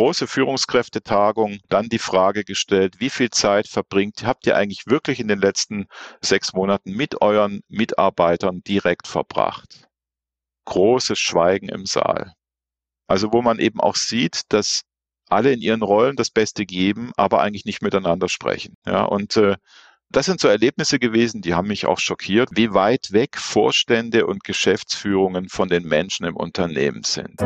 große Führungskräftetagung, dann die Frage gestellt, wie viel Zeit verbringt, habt ihr eigentlich wirklich in den letzten sechs Monaten mit euren Mitarbeitern direkt verbracht? Großes Schweigen im Saal. Also wo man eben auch sieht, dass alle in ihren Rollen das Beste geben, aber eigentlich nicht miteinander sprechen. Ja, und äh, das sind so Erlebnisse gewesen, die haben mich auch schockiert, wie weit weg Vorstände und Geschäftsführungen von den Menschen im Unternehmen sind.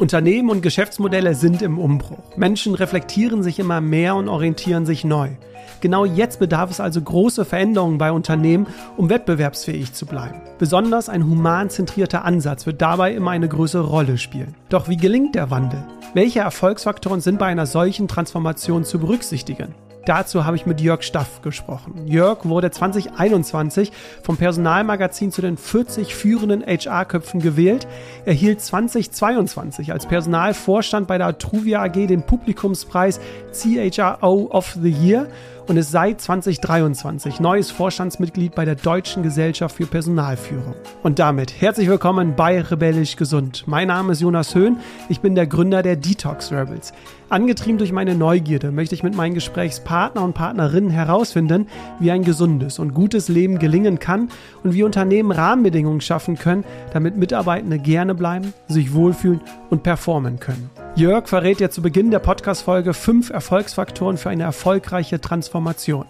Unternehmen und Geschäftsmodelle sind im Umbruch. Menschen reflektieren sich immer mehr und orientieren sich neu. Genau jetzt bedarf es also große Veränderungen bei Unternehmen, um wettbewerbsfähig zu bleiben. Besonders ein humanzentrierter Ansatz wird dabei immer eine größere Rolle spielen. Doch wie gelingt der Wandel? Welche Erfolgsfaktoren sind bei einer solchen Transformation zu berücksichtigen? Dazu habe ich mit Jörg Staff gesprochen. Jörg wurde 2021 vom Personalmagazin zu den 40 führenden HR-Köpfen gewählt. Er hielt 2022 als Personalvorstand bei der Atruvia AG den Publikumspreis CHRO of the Year und ist seit 2023 neues Vorstandsmitglied bei der Deutschen Gesellschaft für Personalführung. Und damit herzlich willkommen bei Rebellisch Gesund. Mein Name ist Jonas Höhn, ich bin der Gründer der Detox Rebels. Angetrieben durch meine Neugierde möchte ich mit meinen Gesprächspartner und Partnerinnen herausfinden, wie ein gesundes und gutes Leben gelingen kann und wie Unternehmen Rahmenbedingungen schaffen können, damit Mitarbeitende gerne bleiben, sich wohlfühlen und performen können. Jörg verrät dir zu Beginn der Podcast-Folge fünf Erfolgsfaktoren für eine erfolgreiche Transformation.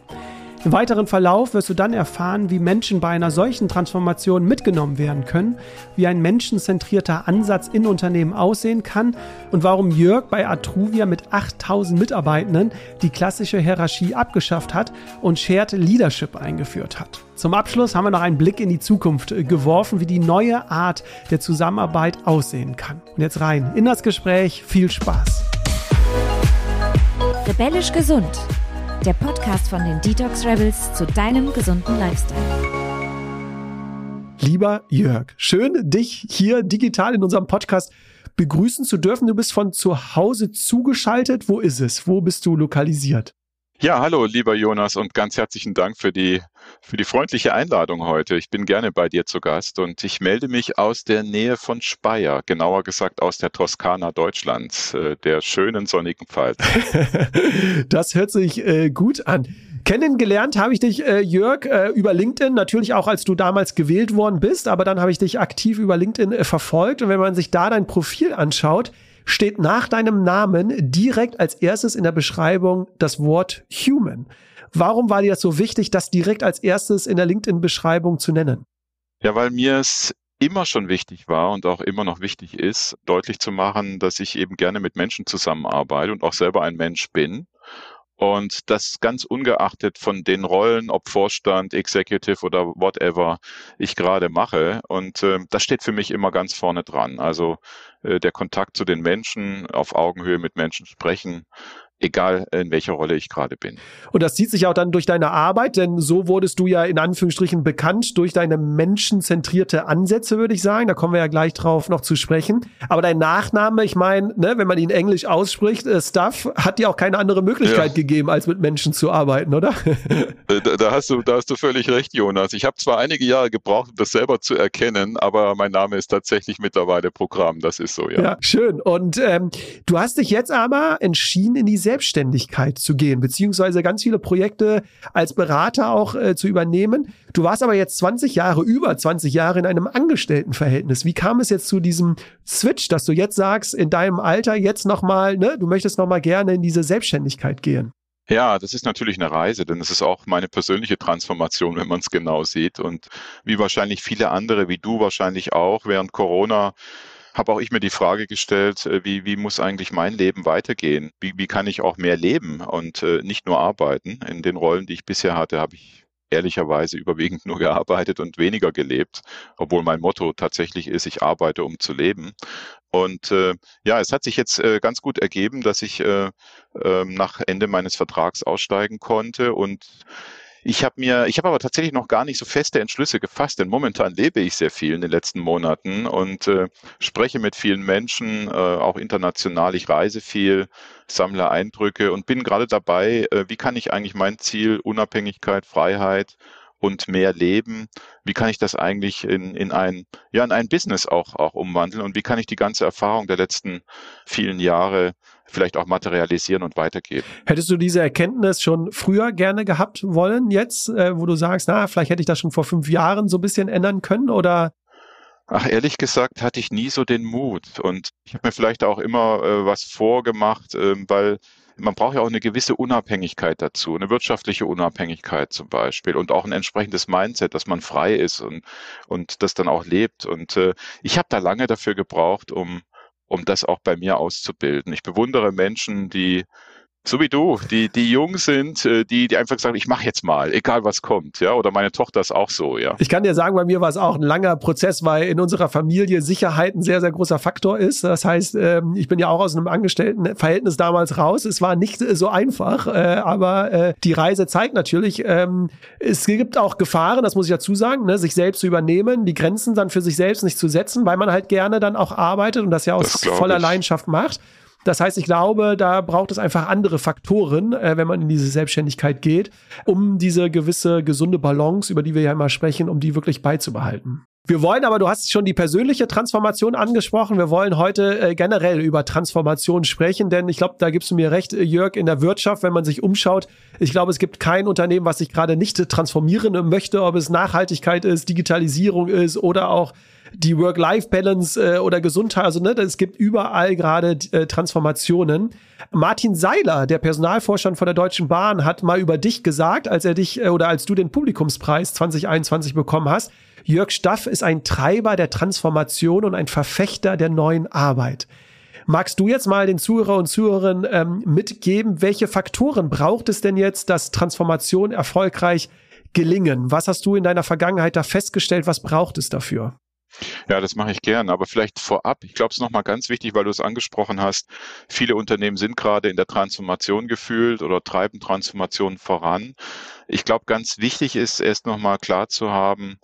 Im weiteren Verlauf wirst du dann erfahren, wie Menschen bei einer solchen Transformation mitgenommen werden können, wie ein menschenzentrierter Ansatz in Unternehmen aussehen kann und warum Jörg bei Atruvia mit 8000 Mitarbeitenden die klassische Hierarchie abgeschafft hat und Shared Leadership eingeführt hat. Zum Abschluss haben wir noch einen Blick in die Zukunft äh, geworfen, wie die neue Art der Zusammenarbeit aussehen kann. Und jetzt rein in das Gespräch. Viel Spaß. Rebellisch gesund der Podcast von den Detox Rebels zu deinem gesunden Lifestyle. Lieber Jörg, schön, dich hier digital in unserem Podcast begrüßen zu dürfen. Du bist von zu Hause zugeschaltet. Wo ist es? Wo bist du lokalisiert? Ja, hallo, lieber Jonas, und ganz herzlichen Dank für die, für die freundliche Einladung heute. Ich bin gerne bei dir zu Gast und ich melde mich aus der Nähe von Speyer, genauer gesagt aus der Toskana Deutschlands, äh, der schönen sonnigen Pfalz. das hört sich äh, gut an. Kennengelernt habe ich dich, äh, Jörg, äh, über LinkedIn, natürlich auch als du damals gewählt worden bist, aber dann habe ich dich aktiv über LinkedIn äh, verfolgt und wenn man sich da dein Profil anschaut, steht nach deinem Namen direkt als erstes in der Beschreibung das Wort Human. Warum war dir das so wichtig, das direkt als erstes in der LinkedIn-Beschreibung zu nennen? Ja, weil mir es immer schon wichtig war und auch immer noch wichtig ist, deutlich zu machen, dass ich eben gerne mit Menschen zusammenarbeite und auch selber ein Mensch bin. Und das ganz ungeachtet von den Rollen, ob Vorstand, Executive oder whatever ich gerade mache. Und äh, das steht für mich immer ganz vorne dran. Also äh, der Kontakt zu den Menschen, auf Augenhöhe mit Menschen sprechen, egal in welcher Rolle ich gerade bin. Und das zieht sich auch dann durch deine Arbeit, denn so wurdest du ja in Anführungsstrichen bekannt durch deine menschenzentrierte Ansätze, würde ich sagen. Da kommen wir ja gleich drauf noch zu sprechen. Aber dein Nachname, ich meine, ne, wenn man ihn englisch ausspricht, äh, Stuff, hat dir auch keine andere Möglichkeit ja. gegeben, als mit Menschen zu arbeiten, oder? Äh, da, da, hast du, da hast du völlig recht, Jonas. Ich habe zwar einige Jahre gebraucht, um das selber zu erkennen, aber mein Name ist tatsächlich mittlerweile Programm. Das ist so, ja. Ja, schön. Und ähm, du hast dich jetzt aber entschieden, in die Selbstständigkeit zu gehen, beziehungsweise ganz viele Projekte als Berater auch äh, zu übernehmen. Du warst aber jetzt 20 Jahre, über 20 Jahre in einem Angestelltenverhältnis. Wie kam es jetzt zu diesem Switch, dass du jetzt sagst, in deinem Alter jetzt nochmal, ne, du möchtest nochmal gerne in diese Selbstständigkeit gehen? Ja, das ist natürlich eine Reise, denn es ist auch meine persönliche Transformation, wenn man es genau sieht. Und wie wahrscheinlich viele andere, wie du wahrscheinlich auch, während Corona habe auch ich mir die Frage gestellt, äh, wie, wie muss eigentlich mein Leben weitergehen? Wie, wie kann ich auch mehr leben und äh, nicht nur arbeiten? In den Rollen, die ich bisher hatte, habe ich ehrlicherweise überwiegend nur gearbeitet und weniger gelebt, obwohl mein Motto tatsächlich ist, ich arbeite, um zu leben. Und äh, ja, es hat sich jetzt äh, ganz gut ergeben, dass ich äh, äh, nach Ende meines Vertrags aussteigen konnte und ich habe mir, ich habe aber tatsächlich noch gar nicht so feste Entschlüsse gefasst, denn momentan lebe ich sehr viel in den letzten Monaten und äh, spreche mit vielen Menschen, äh, auch international. Ich reise viel, sammle Eindrücke und bin gerade dabei, äh, wie kann ich eigentlich mein Ziel Unabhängigkeit, Freiheit und mehr leben? Wie kann ich das eigentlich in, in ein, ja, in ein Business auch, auch umwandeln? Und wie kann ich die ganze Erfahrung der letzten vielen Jahre vielleicht auch materialisieren und weitergeben. Hättest du diese Erkenntnis schon früher gerne gehabt wollen jetzt, äh, wo du sagst, na, vielleicht hätte ich das schon vor fünf Jahren so ein bisschen ändern können oder? Ach, ehrlich gesagt hatte ich nie so den Mut und ich habe mir vielleicht auch immer äh, was vorgemacht, äh, weil man braucht ja auch eine gewisse Unabhängigkeit dazu, eine wirtschaftliche Unabhängigkeit zum Beispiel und auch ein entsprechendes Mindset, dass man frei ist und, und das dann auch lebt. Und äh, ich habe da lange dafür gebraucht, um um das auch bei mir auszubilden. Ich bewundere Menschen, die so wie du, die, die jung sind, äh, die, die einfach sagen, ich mache jetzt mal, egal was kommt, ja. Oder meine Tochter ist auch so, ja. Ich kann dir sagen, bei mir war es auch ein langer Prozess, weil in unserer Familie Sicherheit ein sehr, sehr großer Faktor ist. Das heißt, ähm, ich bin ja auch aus einem Angestelltenverhältnis damals raus. Es war nicht so einfach, äh, aber äh, die Reise zeigt natürlich, ähm, es gibt auch Gefahren, das muss ich dazu sagen, ne, sich selbst zu übernehmen, die Grenzen dann für sich selbst nicht zu setzen, weil man halt gerne dann auch arbeitet und das ja aus voller ich. Leidenschaft macht. Das heißt, ich glaube, da braucht es einfach andere Faktoren, äh, wenn man in diese Selbstständigkeit geht, um diese gewisse gesunde Balance, über die wir ja immer sprechen, um die wirklich beizubehalten. Wir wollen aber, du hast schon die persönliche Transformation angesprochen. Wir wollen heute äh, generell über Transformation sprechen, denn ich glaube, da gibst du mir recht, äh, Jörg, in der Wirtschaft, wenn man sich umschaut. Ich glaube, es gibt kein Unternehmen, was sich gerade nicht transformieren möchte, ob es Nachhaltigkeit ist, Digitalisierung ist oder auch die Work-Life-Balance äh, oder Gesundheit. Also ne, es gibt überall gerade äh, Transformationen. Martin Seiler, der Personalvorstand von der Deutschen Bahn, hat mal über dich gesagt, als er dich äh, oder als du den Publikumspreis 2021 bekommen hast. Jörg Staff ist ein Treiber der Transformation und ein Verfechter der neuen Arbeit. Magst du jetzt mal den Zuhörer und Zuhörerinnen ähm, mitgeben, welche Faktoren braucht es denn jetzt, dass Transformation erfolgreich gelingen? Was hast du in deiner Vergangenheit da festgestellt? Was braucht es dafür? Ja, das mache ich gern. Aber vielleicht vorab, ich glaube, es ist nochmal ganz wichtig, weil du es angesprochen hast. Viele Unternehmen sind gerade in der Transformation gefühlt oder treiben Transformation voran. Ich glaube, ganz wichtig ist erst nochmal klar zu haben,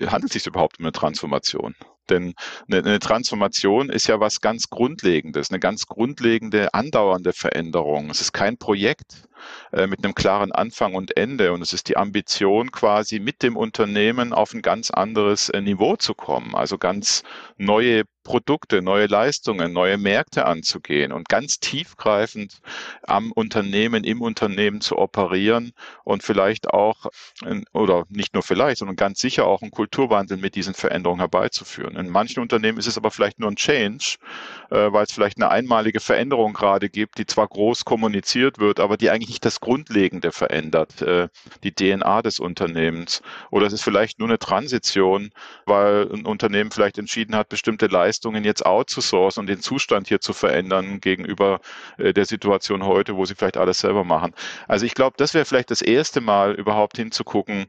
handelt es sich überhaupt um eine Transformation? Denn eine, eine, Transformation ist ja was ganz Grundlegendes, eine ganz grundlegende, andauernde Veränderung. Es ist kein Projekt äh, mit einem klaren Anfang und Ende und es ist die Ambition quasi mit dem Unternehmen auf ein ganz anderes äh, Niveau zu kommen, also ganz neue Produkte, neue Leistungen, neue Märkte anzugehen und ganz tiefgreifend am Unternehmen, im Unternehmen zu operieren und vielleicht auch, oder nicht nur vielleicht, sondern ganz sicher auch einen Kulturwandel mit diesen Veränderungen herbeizuführen. In manchen Unternehmen ist es aber vielleicht nur ein Change, äh, weil es vielleicht eine einmalige Veränderung gerade gibt, die zwar groß kommuniziert wird, aber die eigentlich nicht das Grundlegende verändert, äh, die DNA des Unternehmens. Oder es ist vielleicht nur eine Transition, weil ein Unternehmen vielleicht entschieden hat, bestimmte Leistungen Leistungen jetzt outzusourcen und den Zustand hier zu verändern gegenüber äh, der Situation heute, wo sie vielleicht alles selber machen. Also ich glaube, das wäre vielleicht das erste Mal überhaupt hinzugucken,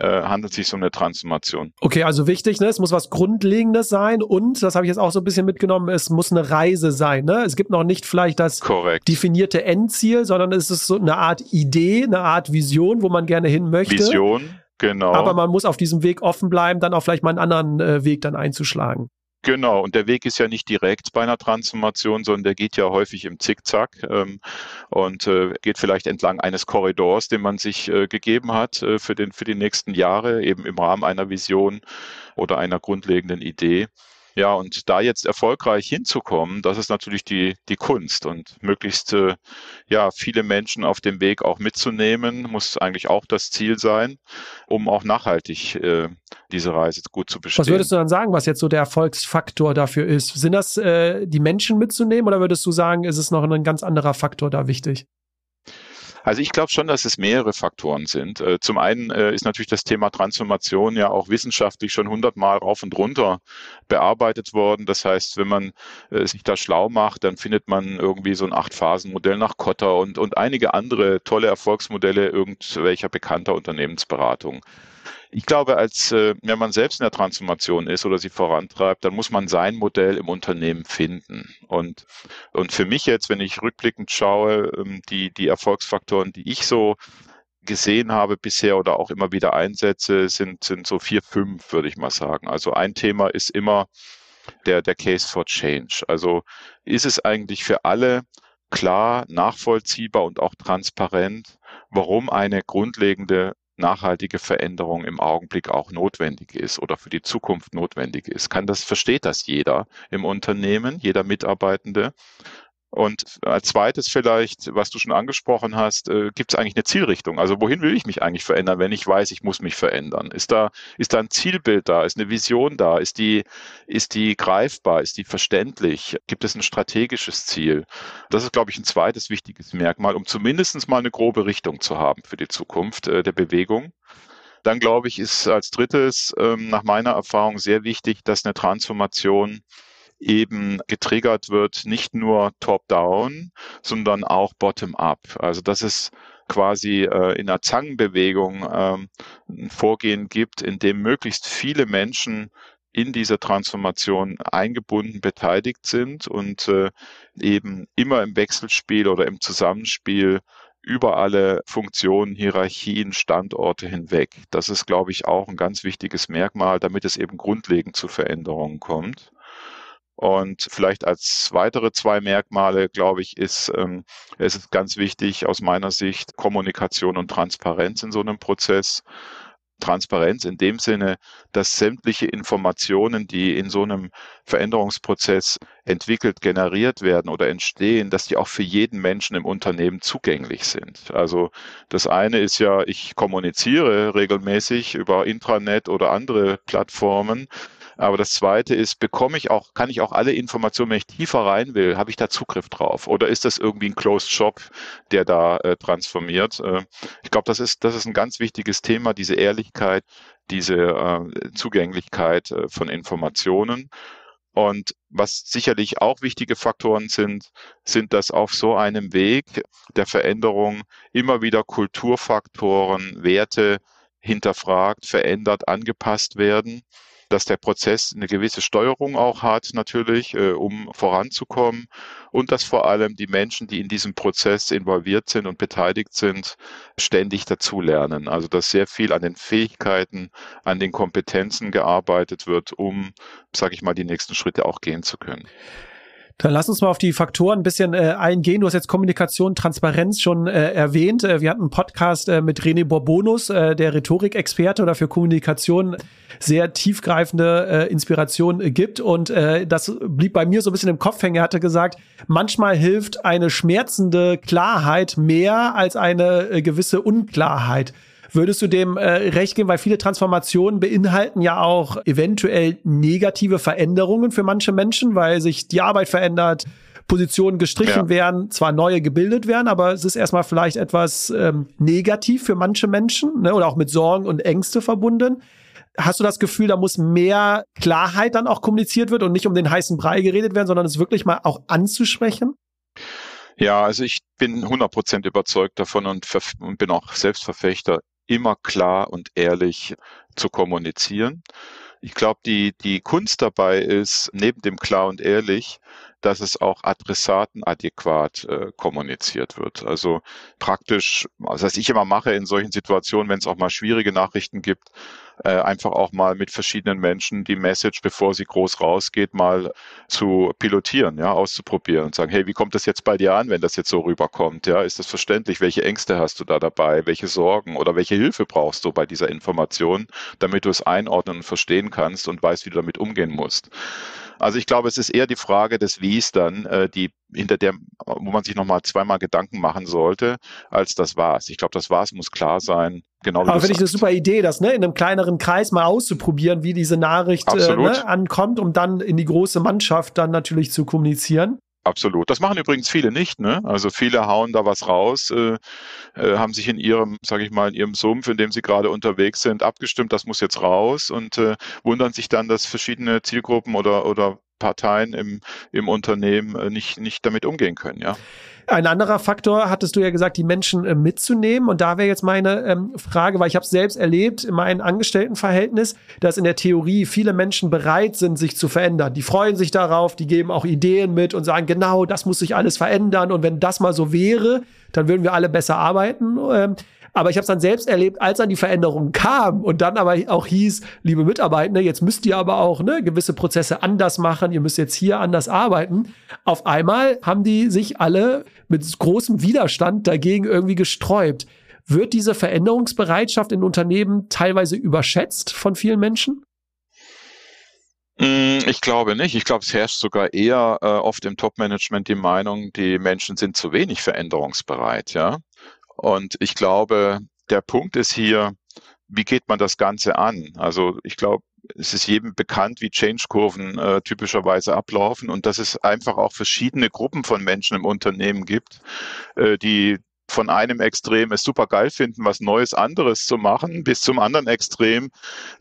äh, handelt sich um eine Transformation. Okay, also wichtig, ne? es muss was Grundlegendes sein und, das habe ich jetzt auch so ein bisschen mitgenommen, es muss eine Reise sein. Ne? Es gibt noch nicht vielleicht das Korrekt. definierte Endziel, sondern es ist so eine Art Idee, eine Art Vision, wo man gerne hin möchte. Vision, genau. Aber man muss auf diesem Weg offen bleiben, dann auch vielleicht mal einen anderen äh, Weg dann einzuschlagen. Genau, und der Weg ist ja nicht direkt bei einer Transformation, sondern der geht ja häufig im Zickzack ähm, und äh, geht vielleicht entlang eines Korridors, den man sich äh, gegeben hat äh, für, den, für die nächsten Jahre, eben im Rahmen einer Vision oder einer grundlegenden Idee. Ja, und da jetzt erfolgreich hinzukommen, das ist natürlich die, die Kunst und möglichst äh, ja, viele Menschen auf dem Weg auch mitzunehmen, muss eigentlich auch das Ziel sein, um auch nachhaltig äh, diese Reise gut zu bestehen. Was würdest du dann sagen, was jetzt so der Erfolgsfaktor dafür ist? Sind das äh, die Menschen mitzunehmen oder würdest du sagen, ist es noch ein ganz anderer Faktor da wichtig? Also ich glaube schon, dass es mehrere Faktoren sind. Äh, zum einen äh, ist natürlich das Thema Transformation ja auch wissenschaftlich schon hundertmal rauf und runter bearbeitet worden. Das heißt, wenn man äh, sich da schlau macht, dann findet man irgendwie so ein Acht-Phasen-Modell nach Kotter und, und einige andere tolle Erfolgsmodelle irgendwelcher bekannter Unternehmensberatung. Ich glaube, als äh, wenn man selbst in der Transformation ist oder sie vorantreibt, dann muss man sein Modell im Unternehmen finden. Und, und für mich jetzt, wenn ich rückblickend schaue, ähm, die, die Erfolgsfaktoren, die ich so gesehen habe bisher oder auch immer wieder einsetze, sind, sind so vier, fünf, würde ich mal sagen. Also ein Thema ist immer der, der Case for Change. Also ist es eigentlich für alle klar, nachvollziehbar und auch transparent, warum eine grundlegende nachhaltige Veränderung im Augenblick auch notwendig ist oder für die Zukunft notwendig ist. Kann das, versteht das jeder im Unternehmen, jeder Mitarbeitende? Und als zweites vielleicht, was du schon angesprochen hast, äh, gibt es eigentlich eine Zielrichtung? Also wohin will ich mich eigentlich verändern, wenn ich weiß, ich muss mich verändern? Ist da, ist da ein Zielbild da? Ist eine Vision da? Ist die, ist die greifbar? Ist die verständlich? Gibt es ein strategisches Ziel? Das ist, glaube ich, ein zweites wichtiges Merkmal, um zumindest mal eine grobe Richtung zu haben für die Zukunft äh, der Bewegung. Dann glaube ich, ist als drittes ähm, nach meiner Erfahrung sehr wichtig, dass eine Transformation eben getriggert wird, nicht nur top-down, sondern auch bottom-up. Also dass es quasi äh, in einer Zangenbewegung ähm, ein Vorgehen gibt, in dem möglichst viele Menschen in dieser Transformation eingebunden, beteiligt sind und äh, eben immer im Wechselspiel oder im Zusammenspiel über alle Funktionen, Hierarchien, Standorte hinweg. Das ist, glaube ich, auch ein ganz wichtiges Merkmal, damit es eben grundlegend zu Veränderungen kommt. Und vielleicht als weitere zwei Merkmale, glaube ich, ist ähm, es ist ganz wichtig aus meiner Sicht Kommunikation und Transparenz in so einem Prozess. Transparenz in dem Sinne, dass sämtliche Informationen, die in so einem Veränderungsprozess entwickelt, generiert werden oder entstehen, dass die auch für jeden Menschen im Unternehmen zugänglich sind. Also das eine ist ja, ich kommuniziere regelmäßig über Intranet oder andere Plattformen aber das zweite ist, bekomme ich auch, kann ich auch alle Informationen, wenn ich tiefer rein will, habe ich da Zugriff drauf? Oder ist das irgendwie ein Closed Shop, der da äh, transformiert? Äh, ich glaube, das ist, das ist ein ganz wichtiges Thema, diese Ehrlichkeit, diese äh, Zugänglichkeit äh, von Informationen. Und was sicherlich auch wichtige Faktoren sind, sind, dass auf so einem Weg der Veränderung immer wieder Kulturfaktoren, Werte hinterfragt, verändert, angepasst werden dass der Prozess eine gewisse Steuerung auch hat, natürlich, äh, um voranzukommen und dass vor allem die Menschen, die in diesem Prozess involviert sind und beteiligt sind, ständig dazulernen. Also dass sehr viel an den Fähigkeiten, an den Kompetenzen gearbeitet wird, um, sage ich mal, die nächsten Schritte auch gehen zu können. Dann lass uns mal auf die Faktoren ein bisschen äh, eingehen. Du hast jetzt Kommunikation, Transparenz schon äh, erwähnt. Äh, wir hatten einen Podcast äh, mit René Borbonus, äh, der Rhetorikexperte oder für Kommunikation sehr tiefgreifende äh, Inspiration äh, gibt. Und äh, das blieb bei mir so ein bisschen im Kopf hängen. Er hatte gesagt, manchmal hilft eine schmerzende Klarheit mehr als eine äh, gewisse Unklarheit. Würdest du dem äh, recht geben, weil viele Transformationen beinhalten ja auch eventuell negative Veränderungen für manche Menschen, weil sich die Arbeit verändert, Positionen gestrichen ja. werden, zwar neue gebildet werden, aber es ist erstmal vielleicht etwas ähm, negativ für manche Menschen ne, oder auch mit Sorgen und Ängste verbunden. Hast du das Gefühl, da muss mehr Klarheit dann auch kommuniziert wird und nicht um den heißen Brei geredet werden, sondern es wirklich mal auch anzusprechen? Ja, also ich bin 100% überzeugt davon und, und bin auch Selbstverfechter immer klar und ehrlich zu kommunizieren. Ich glaube, die, die Kunst dabei ist, neben dem klar und ehrlich, dass es auch adressatenadäquat äh, kommuniziert wird. Also praktisch, was ich immer mache in solchen Situationen, wenn es auch mal schwierige Nachrichten gibt, äh, einfach auch mal mit verschiedenen Menschen die Message, bevor sie groß rausgeht, mal zu pilotieren, ja, auszuprobieren und sagen, hey, wie kommt das jetzt bei dir an, wenn das jetzt so rüberkommt? Ja, ist das verständlich? Welche Ängste hast du da dabei? Welche Sorgen oder welche Hilfe brauchst du bei dieser Information, damit du es einordnen und verstehen kannst und weißt, wie du damit umgehen musst? Also ich glaube, es ist eher die Frage des Wies dann, äh, die hinter der, wo man sich nochmal zweimal Gedanken machen sollte, als das Was. Ich glaube, das Was muss klar sein. Genau Aber finde ich eine super Idee, das ne, in einem kleineren Kreis mal auszuprobieren, wie diese Nachricht äh, ne, ankommt, um dann in die große Mannschaft dann natürlich zu kommunizieren. Absolut. Das machen übrigens viele nicht. Ne? Also viele hauen da was raus, äh, äh, haben sich in ihrem, sage ich mal, in ihrem Sumpf, in dem sie gerade unterwegs sind, abgestimmt, das muss jetzt raus und äh, wundern sich dann, dass verschiedene Zielgruppen oder, oder Parteien im, im Unternehmen äh, nicht, nicht damit umgehen können. Ja. Ein anderer Faktor, hattest du ja gesagt, die Menschen äh, mitzunehmen. Und da wäre jetzt meine ähm, Frage, weil ich habe es selbst erlebt in meinem Angestelltenverhältnis, dass in der Theorie viele Menschen bereit sind, sich zu verändern. Die freuen sich darauf, die geben auch Ideen mit und sagen, genau, das muss sich alles verändern. Und wenn das mal so wäre, dann würden wir alle besser arbeiten. Ähm, aber ich habe es dann selbst erlebt, als dann die Veränderung kam und dann aber auch hieß, liebe Mitarbeitende, jetzt müsst ihr aber auch ne, gewisse Prozesse anders machen, ihr müsst jetzt hier anders arbeiten. Auf einmal haben die sich alle mit großem Widerstand dagegen irgendwie gesträubt. Wird diese Veränderungsbereitschaft in Unternehmen teilweise überschätzt von vielen Menschen? Mm, ich glaube nicht. Ich glaube, es herrscht sogar eher äh, oft im Top-Management die Meinung, die Menschen sind zu wenig veränderungsbereit, ja. Und ich glaube, der Punkt ist hier, wie geht man das Ganze an? Also ich glaube, es ist jedem bekannt, wie Change-Kurven äh, typischerweise ablaufen und dass es einfach auch verschiedene Gruppen von Menschen im Unternehmen gibt, äh, die von einem Extrem es super geil finden, was Neues anderes zu machen, bis zum anderen Extrem,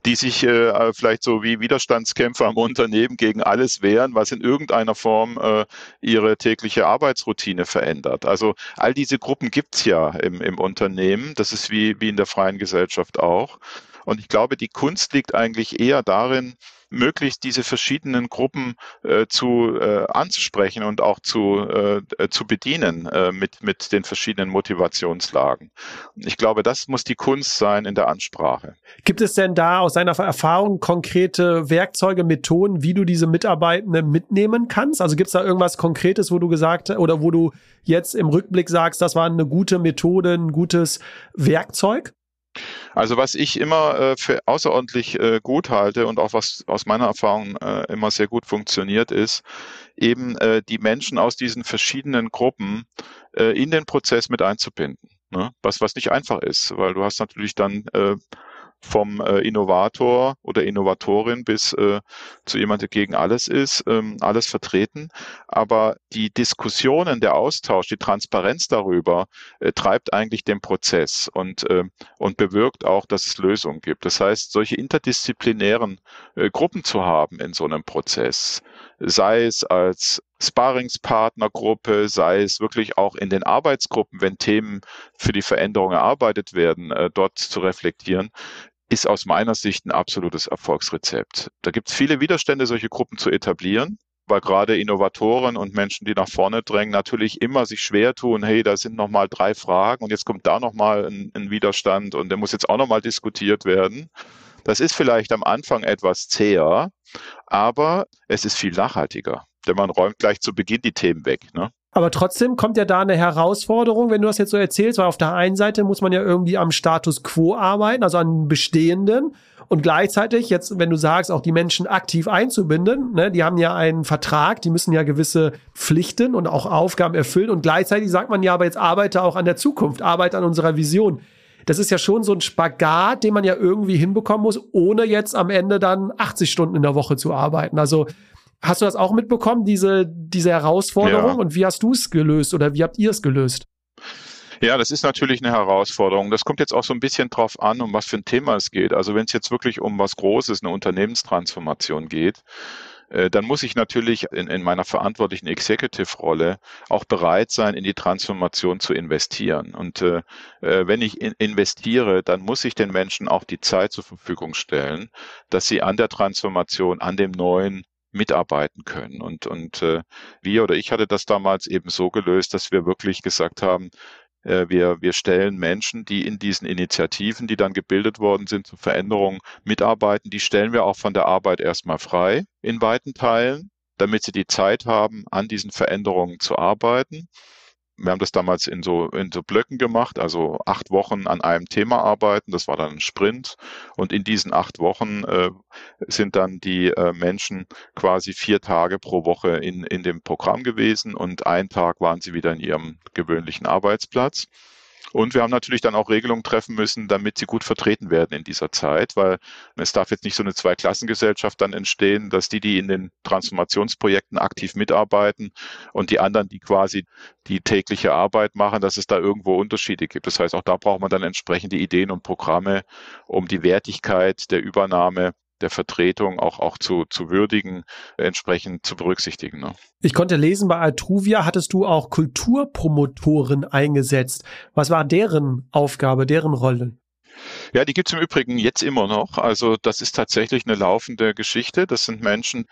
die sich äh, vielleicht so wie Widerstandskämpfer am Unternehmen gegen alles wehren, was in irgendeiner Form äh, ihre tägliche Arbeitsroutine verändert. Also all diese Gruppen gibt's ja im, im Unternehmen. Das ist wie, wie in der freien Gesellschaft auch. Und ich glaube, die Kunst liegt eigentlich eher darin, möglichst diese verschiedenen Gruppen äh, zu äh, anzusprechen und auch zu, äh, zu bedienen äh, mit, mit den verschiedenen Motivationslagen. Ich glaube, das muss die Kunst sein in der Ansprache. Gibt es denn da aus deiner Erfahrung konkrete Werkzeuge, Methoden, wie du diese Mitarbeitenden mitnehmen kannst? Also gibt es da irgendwas Konkretes, wo du gesagt oder wo du jetzt im Rückblick sagst, das war eine gute Methode, ein gutes Werkzeug? Also was ich immer äh, für außerordentlich äh, gut halte und auch was aus meiner Erfahrung äh, immer sehr gut funktioniert, ist eben äh, die Menschen aus diesen verschiedenen Gruppen äh, in den Prozess mit einzubinden. Ne? Was, was nicht einfach ist, weil du hast natürlich dann äh, vom äh, Innovator oder Innovatorin bis äh, zu jemand, der gegen alles ist, ähm, alles vertreten. Aber die Diskussionen, der Austausch, die Transparenz darüber äh, treibt eigentlich den Prozess und, äh, und bewirkt auch, dass es Lösungen gibt. Das heißt, solche interdisziplinären äh, Gruppen zu haben in so einem Prozess, sei es als Sparingspartnergruppe, sei es wirklich auch in den Arbeitsgruppen, wenn Themen für die Veränderung erarbeitet werden, äh, dort zu reflektieren, ist aus meiner Sicht ein absolutes Erfolgsrezept. Da gibt es viele Widerstände, solche Gruppen zu etablieren, weil gerade Innovatoren und Menschen, die nach vorne drängen, natürlich immer sich schwer tun, hey, da sind noch mal drei Fragen und jetzt kommt da noch mal ein, ein Widerstand und der muss jetzt auch noch mal diskutiert werden. Das ist vielleicht am Anfang etwas zäher, aber es ist viel nachhaltiger, denn man räumt gleich zu Beginn die Themen weg. Ne? Aber trotzdem kommt ja da eine Herausforderung, wenn du das jetzt so erzählst, weil auf der einen Seite muss man ja irgendwie am Status quo arbeiten, also an bestehenden. Und gleichzeitig, jetzt, wenn du sagst, auch die Menschen aktiv einzubinden, ne, die haben ja einen Vertrag, die müssen ja gewisse Pflichten und auch Aufgaben erfüllen. Und gleichzeitig sagt man ja, aber jetzt arbeite auch an der Zukunft, arbeite an unserer Vision. Das ist ja schon so ein Spagat, den man ja irgendwie hinbekommen muss, ohne jetzt am Ende dann 80 Stunden in der Woche zu arbeiten. Also Hast du das auch mitbekommen, diese, diese Herausforderung? Ja. Und wie hast du es gelöst oder wie habt ihr es gelöst? Ja, das ist natürlich eine Herausforderung. Das kommt jetzt auch so ein bisschen drauf an, um was für ein Thema es geht. Also wenn es jetzt wirklich um was Großes, eine Unternehmenstransformation geht, dann muss ich natürlich in, in meiner verantwortlichen Executive-Rolle auch bereit sein, in die Transformation zu investieren. Und äh, äh wenn ich in, investiere, dann muss ich den Menschen auch die Zeit zur Verfügung stellen, dass sie an der Transformation, an dem neuen mitarbeiten können. Und, und äh, wir oder ich hatte das damals eben so gelöst, dass wir wirklich gesagt haben, äh, wir, wir stellen Menschen, die in diesen Initiativen, die dann gebildet worden sind zur Veränderung, mitarbeiten, die stellen wir auch von der Arbeit erstmal frei in weiten Teilen, damit sie die Zeit haben, an diesen Veränderungen zu arbeiten. Wir haben das damals in so, in so Blöcken gemacht, also acht Wochen an einem Thema arbeiten. Das war dann ein Sprint. Und in diesen acht Wochen äh, sind dann die äh, Menschen quasi vier Tage pro Woche in, in dem Programm gewesen und einen Tag waren sie wieder in ihrem gewöhnlichen Arbeitsplatz. Und wir haben natürlich dann auch Regelungen treffen müssen, damit sie gut vertreten werden in dieser Zeit, weil es darf jetzt nicht so eine Zweiklassengesellschaft dann entstehen, dass die, die in den Transformationsprojekten aktiv mitarbeiten und die anderen, die quasi die tägliche Arbeit machen, dass es da irgendwo Unterschiede gibt. Das heißt, auch da braucht man dann entsprechende Ideen und Programme, um die Wertigkeit der Übernahme der Vertretung auch, auch zu, zu würdigen, entsprechend zu berücksichtigen. Ne? Ich konnte lesen, bei Altruvia hattest du auch Kulturpromotoren eingesetzt. Was war deren Aufgabe, deren Rolle? Ja, die gibt es im Übrigen jetzt immer noch. Also das ist tatsächlich eine laufende Geschichte. Das sind Menschen,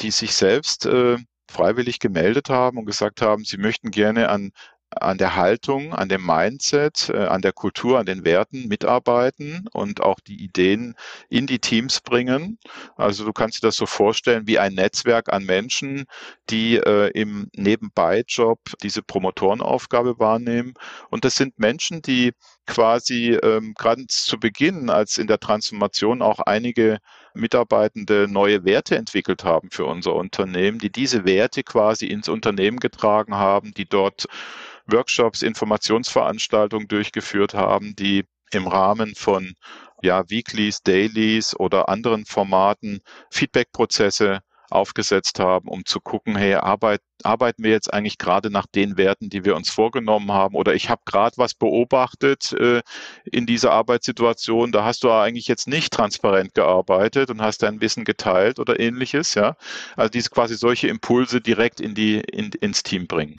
die sich selbst äh, freiwillig gemeldet haben und gesagt haben, sie möchten gerne an an der Haltung, an dem Mindset, äh, an der Kultur, an den Werten mitarbeiten und auch die Ideen in die Teams bringen. Also du kannst dir das so vorstellen wie ein Netzwerk an Menschen, die äh, im Nebenbei-Job diese Promotorenaufgabe wahrnehmen. Und das sind Menschen, die quasi ähm, ganz zu Beginn, als in der Transformation auch einige Mitarbeitende neue Werte entwickelt haben für unser Unternehmen, die diese Werte quasi ins Unternehmen getragen haben, die dort Workshops, Informationsveranstaltungen durchgeführt haben, die im Rahmen von ja, Weeklies, Dailies oder anderen Formaten Feedback-Prozesse aufgesetzt haben, um zu gucken, hey, arbeit, arbeiten wir jetzt eigentlich gerade nach den Werten, die wir uns vorgenommen haben? Oder ich habe gerade was beobachtet äh, in dieser Arbeitssituation, da hast du eigentlich jetzt nicht transparent gearbeitet und hast dein Wissen geteilt oder ähnliches, ja. Also diese quasi solche Impulse direkt in die, in, ins Team bringen.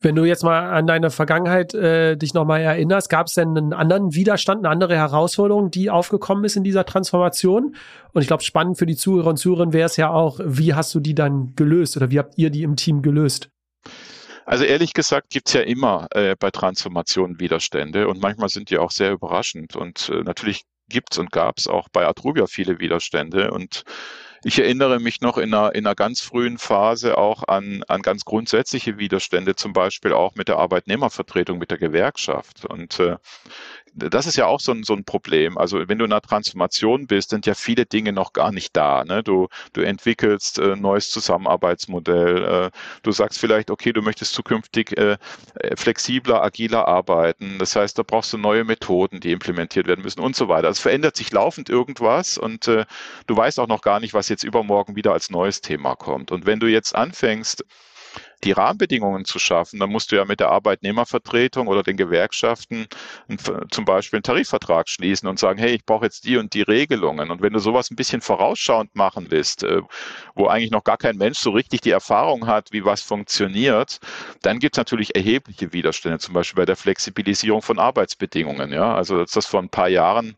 Wenn du jetzt mal an deine Vergangenheit äh, dich nochmal erinnerst, gab es denn einen anderen Widerstand, eine andere Herausforderung, die aufgekommen ist in dieser Transformation? Und ich glaube, spannend für die Zuhörer und Zuhörerinnen wäre es ja auch, wie hast du die dann gelöst oder wie habt ihr die im Team gelöst? Also ehrlich gesagt gibt's ja immer äh, bei Transformationen Widerstände und manchmal sind die auch sehr überraschend. Und äh, natürlich gibt's und gab's auch bei Atruvia viele Widerstände und ich erinnere mich noch in einer, in einer ganz frühen Phase auch an, an ganz grundsätzliche Widerstände, zum Beispiel auch mit der Arbeitnehmervertretung, mit der Gewerkschaft. Und äh, das ist ja auch so ein, so ein Problem. Also wenn du in einer Transformation bist, sind ja viele Dinge noch gar nicht da. Ne? Du, du entwickelst äh, neues Zusammenarbeitsmodell. Äh, du sagst vielleicht, okay, du möchtest zukünftig äh, flexibler, agiler arbeiten. Das heißt, da brauchst du neue Methoden, die implementiert werden müssen und so weiter. Also es verändert sich laufend irgendwas und äh, du weißt auch noch gar nicht, was jetzt übermorgen wieder als neues Thema kommt. Und wenn du jetzt anfängst, die Rahmenbedingungen zu schaffen, dann musst du ja mit der Arbeitnehmervertretung oder den Gewerkschaften zum Beispiel einen Tarifvertrag schließen und sagen, hey, ich brauche jetzt die und die Regelungen. Und wenn du sowas ein bisschen vorausschauend machen willst, äh, wo eigentlich noch gar kein Mensch so richtig die Erfahrung hat, wie was funktioniert, dann gibt es natürlich erhebliche Widerstände, zum Beispiel bei der Flexibilisierung von Arbeitsbedingungen. Ja, also dass das vor ein paar Jahren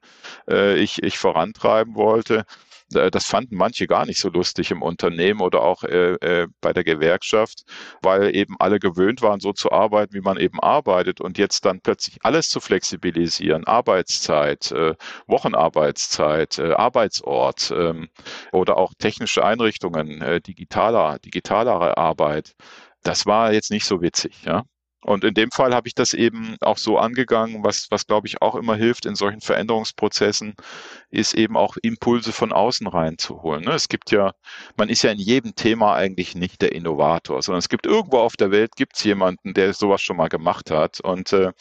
äh, ich, ich vorantreiben wollte, das fanden manche gar nicht so lustig im Unternehmen oder auch äh, äh, bei der Gewerkschaft, weil eben alle gewöhnt waren, so zu arbeiten, wie man eben arbeitet und jetzt dann plötzlich alles zu flexibilisieren, Arbeitszeit, äh, Wochenarbeitszeit, äh, Arbeitsort ähm, oder auch technische Einrichtungen, äh, digitaler, digitalere Arbeit. Das war jetzt nicht so witzig, ja. Und in dem Fall habe ich das eben auch so angegangen, was, was glaube ich auch immer hilft in solchen Veränderungsprozessen, ist eben auch Impulse von außen reinzuholen. Ne? Es gibt ja, man ist ja in jedem Thema eigentlich nicht der Innovator, sondern es gibt irgendwo auf der Welt gibt es jemanden, der sowas schon mal gemacht hat. Und äh,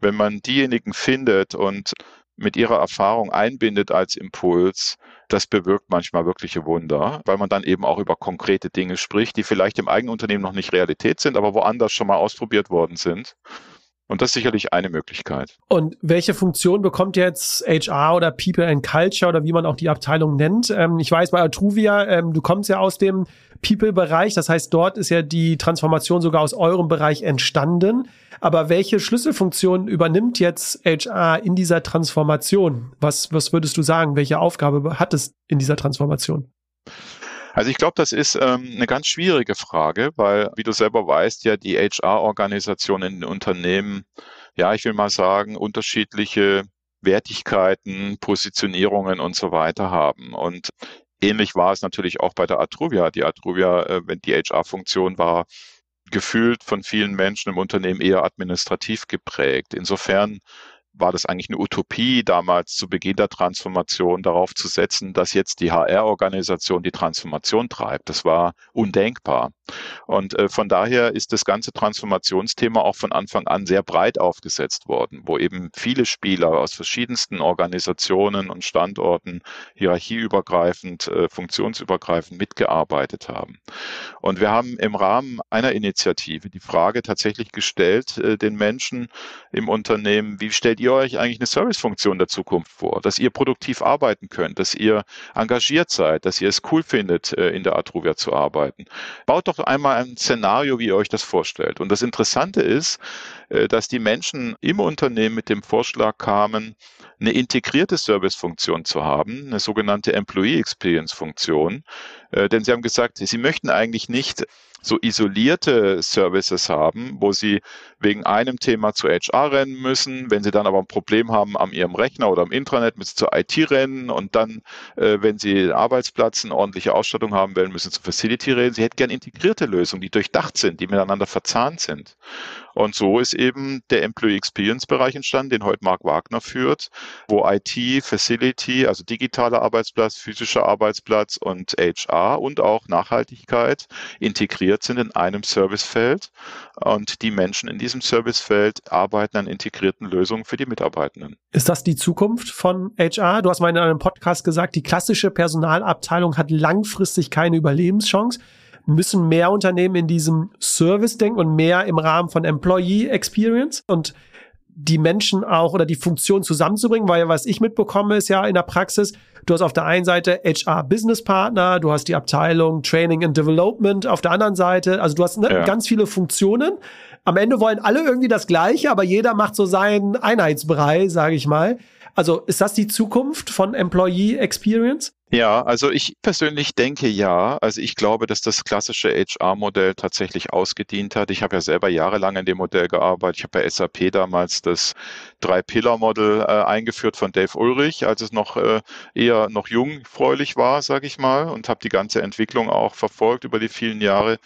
wenn man diejenigen findet und mit ihrer Erfahrung einbindet als Impuls, das bewirkt manchmal wirkliche Wunder, weil man dann eben auch über konkrete Dinge spricht, die vielleicht im eigenen Unternehmen noch nicht Realität sind, aber woanders schon mal ausprobiert worden sind. Und das ist sicherlich eine Möglichkeit. Und welche Funktion bekommt jetzt HR oder People and Culture oder wie man auch die Abteilung nennt? Ähm, ich weiß bei Atruvia, ähm, du kommst ja aus dem People-Bereich, das heißt, dort ist ja die Transformation sogar aus eurem Bereich entstanden. Aber welche Schlüsselfunktion übernimmt jetzt HR in dieser Transformation? Was, was würdest du sagen? Welche Aufgabe hat es in dieser Transformation? Also ich glaube, das ist ähm, eine ganz schwierige Frage, weil, wie du selber weißt, ja die HR-Organisationen in den Unternehmen, ja, ich will mal sagen, unterschiedliche Wertigkeiten, Positionierungen und so weiter haben. Und ähnlich war es natürlich auch bei der Atruvia. Die Atruvia, äh, wenn die HR-Funktion war, gefühlt von vielen Menschen im Unternehmen eher administrativ geprägt. Insofern war das eigentlich eine Utopie damals zu Beginn der Transformation darauf zu setzen, dass jetzt die HR-Organisation die Transformation treibt. Das war undenkbar. Und äh, von daher ist das ganze Transformationsthema auch von Anfang an sehr breit aufgesetzt worden, wo eben viele Spieler aus verschiedensten Organisationen und Standorten hierarchieübergreifend, äh, funktionsübergreifend mitgearbeitet haben. Und wir haben im Rahmen einer Initiative die Frage tatsächlich gestellt, äh, den Menschen im Unternehmen, wie stellt euch eigentlich eine Servicefunktion der Zukunft vor, dass ihr produktiv arbeiten könnt, dass ihr engagiert seid, dass ihr es cool findet, äh, in der Atruvia zu arbeiten. Baut doch einmal ein Szenario, wie ihr euch das vorstellt. Und das Interessante ist, äh, dass die Menschen im Unternehmen mit dem Vorschlag kamen, eine integrierte Servicefunktion zu haben, eine sogenannte Employee Experience Funktion. Äh, denn sie haben gesagt, sie möchten eigentlich nicht so isolierte Services haben, wo sie wegen einem Thema zu HR rennen müssen, wenn sie dann aber ein Problem haben an ihrem Rechner oder im Intranet, müssen sie zur IT rennen und dann, äh, wenn sie einen Arbeitsplatz, eine ordentliche Ausstattung haben wollen, müssen sie zur Facility rennen. Sie hätten gerne integrierte Lösungen, die durchdacht sind, die miteinander verzahnt sind. Und so ist eben der Employee Experience Bereich entstanden, den heute Mark Wagner führt, wo IT, Facility, also digitaler Arbeitsplatz, physischer Arbeitsplatz und HR und auch Nachhaltigkeit integriert sind in einem Servicefeld. Und die Menschen in diesem Servicefeld arbeiten an integrierten Lösungen für die Mitarbeitenden. Ist das die Zukunft von HR? Du hast mal in einem Podcast gesagt, die klassische Personalabteilung hat langfristig keine Überlebenschance müssen mehr Unternehmen in diesem Service denken und mehr im Rahmen von Employee Experience und die Menschen auch oder die Funktion zusammenzubringen, weil was ich mitbekomme ist ja in der Praxis, du hast auf der einen Seite HR Business Partner, du hast die Abteilung Training and Development auf der anderen Seite, also du hast ne, ja. ganz viele Funktionen. Am Ende wollen alle irgendwie das Gleiche, aber jeder macht so seinen Einheitsbrei, sage ich mal. Also ist das die Zukunft von Employee Experience? Ja, also ich persönlich denke ja. Also ich glaube, dass das klassische HR-Modell tatsächlich ausgedient hat. Ich habe ja selber jahrelang in dem Modell gearbeitet. Ich habe bei SAP damals das Drei-Pillar-Modell äh, eingeführt von Dave Ulrich, als es noch äh, eher noch jungfräulich war, sage ich mal, und habe die ganze Entwicklung auch verfolgt über die vielen Jahre.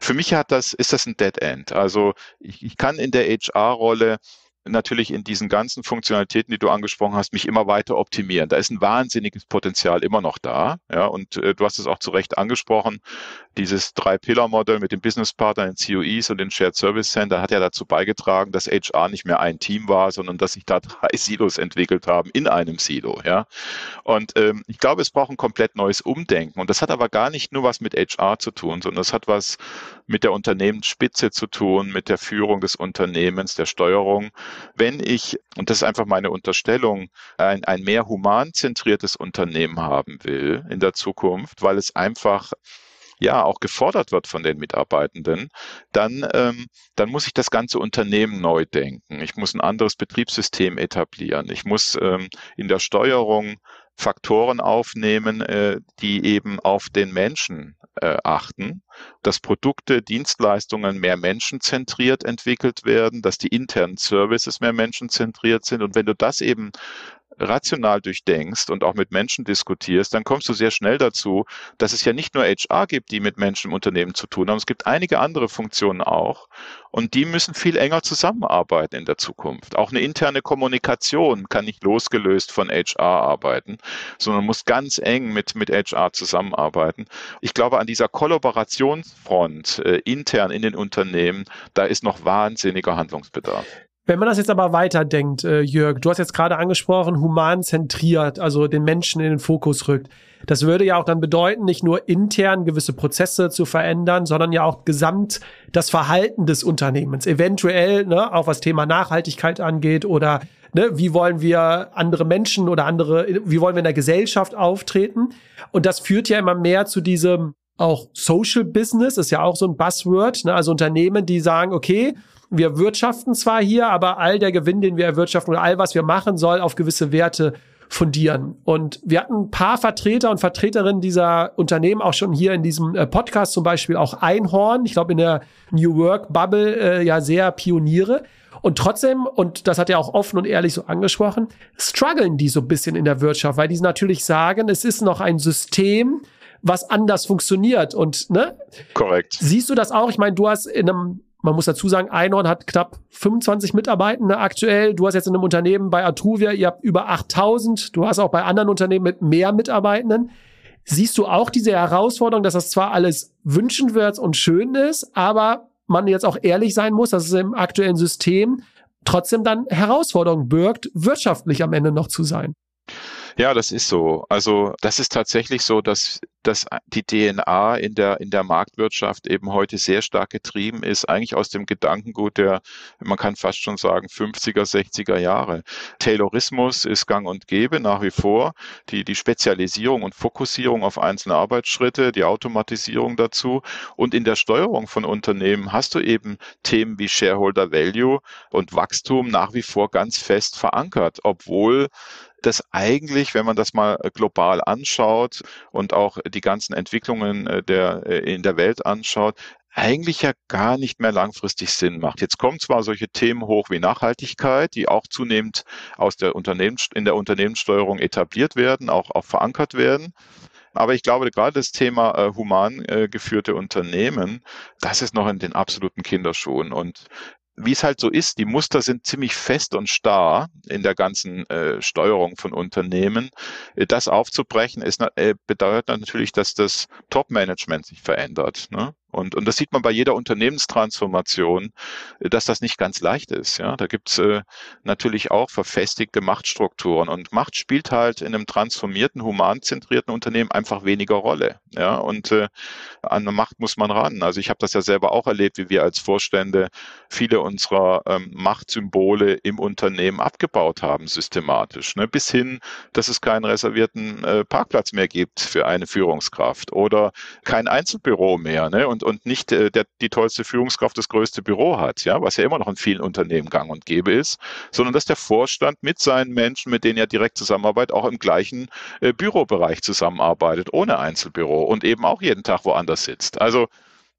Für mich hat das, ist das ein Dead End. Also ich, ich kann in der HR-Rolle natürlich in diesen ganzen Funktionalitäten, die du angesprochen hast, mich immer weiter optimieren. Da ist ein wahnsinniges Potenzial immer noch da. Ja, und äh, du hast es auch zu Recht angesprochen. Dieses Drei-Pillar-Modell mit den Business-Partnern, den COEs und den Shared Service Center hat ja dazu beigetragen, dass HR nicht mehr ein Team war, sondern dass sich da drei Silos entwickelt haben in einem Silo. Ja, und ähm, ich glaube, es braucht ein komplett neues Umdenken. Und das hat aber gar nicht nur was mit HR zu tun, sondern es hat was mit der Unternehmensspitze zu tun, mit der Führung des Unternehmens, der Steuerung. Wenn ich, und das ist einfach meine Unterstellung, ein, ein mehr human zentriertes Unternehmen haben will in der Zukunft, weil es einfach ja auch gefordert wird von den Mitarbeitenden, dann, ähm, dann muss ich das ganze Unternehmen neu denken. Ich muss ein anderes Betriebssystem etablieren. Ich muss ähm, in der Steuerung Faktoren aufnehmen, äh, die eben auf den Menschen äh, achten, dass Produkte, Dienstleistungen mehr menschenzentriert entwickelt werden, dass die internen Services mehr menschenzentriert sind. Und wenn du das eben rational durchdenkst und auch mit Menschen diskutierst, dann kommst du sehr schnell dazu, dass es ja nicht nur HR gibt, die mit Menschen im Unternehmen zu tun haben, es gibt einige andere Funktionen auch und die müssen viel enger zusammenarbeiten in der Zukunft. Auch eine interne Kommunikation kann nicht losgelöst von HR arbeiten, sondern muss ganz eng mit, mit HR zusammenarbeiten. Ich glaube, an dieser Kollaborationsfront äh, intern in den Unternehmen, da ist noch wahnsinniger Handlungsbedarf. Wenn man das jetzt aber weiterdenkt, äh, Jörg, du hast jetzt gerade angesprochen, human zentriert, also den Menschen in den Fokus rückt. Das würde ja auch dann bedeuten, nicht nur intern gewisse Prozesse zu verändern, sondern ja auch gesamt das Verhalten des Unternehmens. Eventuell, ne, auch was Thema Nachhaltigkeit angeht oder ne, wie wollen wir andere Menschen oder andere, wie wollen wir in der Gesellschaft auftreten? Und das führt ja immer mehr zu diesem auch Social Business, ist ja auch so ein Buzzword, ne, also Unternehmen, die sagen, okay, wir wirtschaften zwar hier, aber all der Gewinn, den wir erwirtschaften oder all was wir machen, soll auf gewisse Werte fundieren. Und wir hatten ein paar Vertreter und Vertreterinnen dieser Unternehmen auch schon hier in diesem äh, Podcast, zum Beispiel auch Einhorn, ich glaube in der New Work Bubble äh, ja sehr Pioniere. Und trotzdem, und das hat er auch offen und ehrlich so angesprochen, strugglen die so ein bisschen in der Wirtschaft, weil die natürlich sagen, es ist noch ein System, was anders funktioniert. Und ne? Korrekt. Siehst du das auch? Ich meine, du hast in einem man muss dazu sagen, Einhorn hat knapp 25 Mitarbeitende aktuell. Du hast jetzt in einem Unternehmen bei Atruvia, ihr habt über 8000. Du hast auch bei anderen Unternehmen mit mehr Mitarbeitenden. Siehst du auch diese Herausforderung, dass das zwar alles wünschenswert und schön ist, aber man jetzt auch ehrlich sein muss, dass es im aktuellen System trotzdem dann Herausforderungen birgt, wirtschaftlich am Ende noch zu sein? Ja, das ist so. Also das ist tatsächlich so, dass, dass die DNA in der, in der Marktwirtschaft eben heute sehr stark getrieben ist, eigentlich aus dem Gedankengut der, man kann fast schon sagen, 50er, 60er Jahre. Taylorismus ist gang und gäbe nach wie vor. Die, die Spezialisierung und Fokussierung auf einzelne Arbeitsschritte, die Automatisierung dazu. Und in der Steuerung von Unternehmen hast du eben Themen wie Shareholder Value und Wachstum nach wie vor ganz fest verankert, obwohl das eigentlich, wenn man das mal äh, global anschaut und auch die ganzen Entwicklungen äh, der, äh, in der Welt anschaut, eigentlich ja gar nicht mehr langfristig Sinn macht. Jetzt kommen zwar solche Themen hoch wie Nachhaltigkeit, die auch zunehmend aus der Unternehmens, in der Unternehmenssteuerung etabliert werden, auch, auch verankert werden. Aber ich glaube, gerade das Thema äh, human äh, geführte Unternehmen, das ist noch in den absoluten Kinderschuhen. Und wie es halt so ist, die Muster sind ziemlich fest und starr in der ganzen äh, Steuerung von Unternehmen. Äh, das aufzubrechen ist, äh, bedeutet natürlich, dass das Top-Management sich verändert. Ne? Und, und das sieht man bei jeder Unternehmenstransformation, dass das nicht ganz leicht ist. Ja, da gibt's äh, natürlich auch verfestigte Machtstrukturen und Macht spielt halt in einem transformierten, humanzentrierten Unternehmen einfach weniger Rolle. Ja, und äh, an Macht muss man ran. Also ich habe das ja selber auch erlebt, wie wir als Vorstände viele unserer ähm, Machtsymbole im Unternehmen abgebaut haben, systematisch, ne? bis hin, dass es keinen reservierten äh, Parkplatz mehr gibt für eine Führungskraft oder kein Einzelbüro mehr. Ne? Und und, und nicht äh, der, die tollste Führungskraft das größte Büro hat, ja, was ja immer noch in vielen Unternehmen gang und gäbe ist, sondern dass der Vorstand mit seinen Menschen, mit denen er direkt zusammenarbeitet, auch im gleichen äh, Bürobereich zusammenarbeitet, ohne Einzelbüro und eben auch jeden Tag woanders sitzt. Also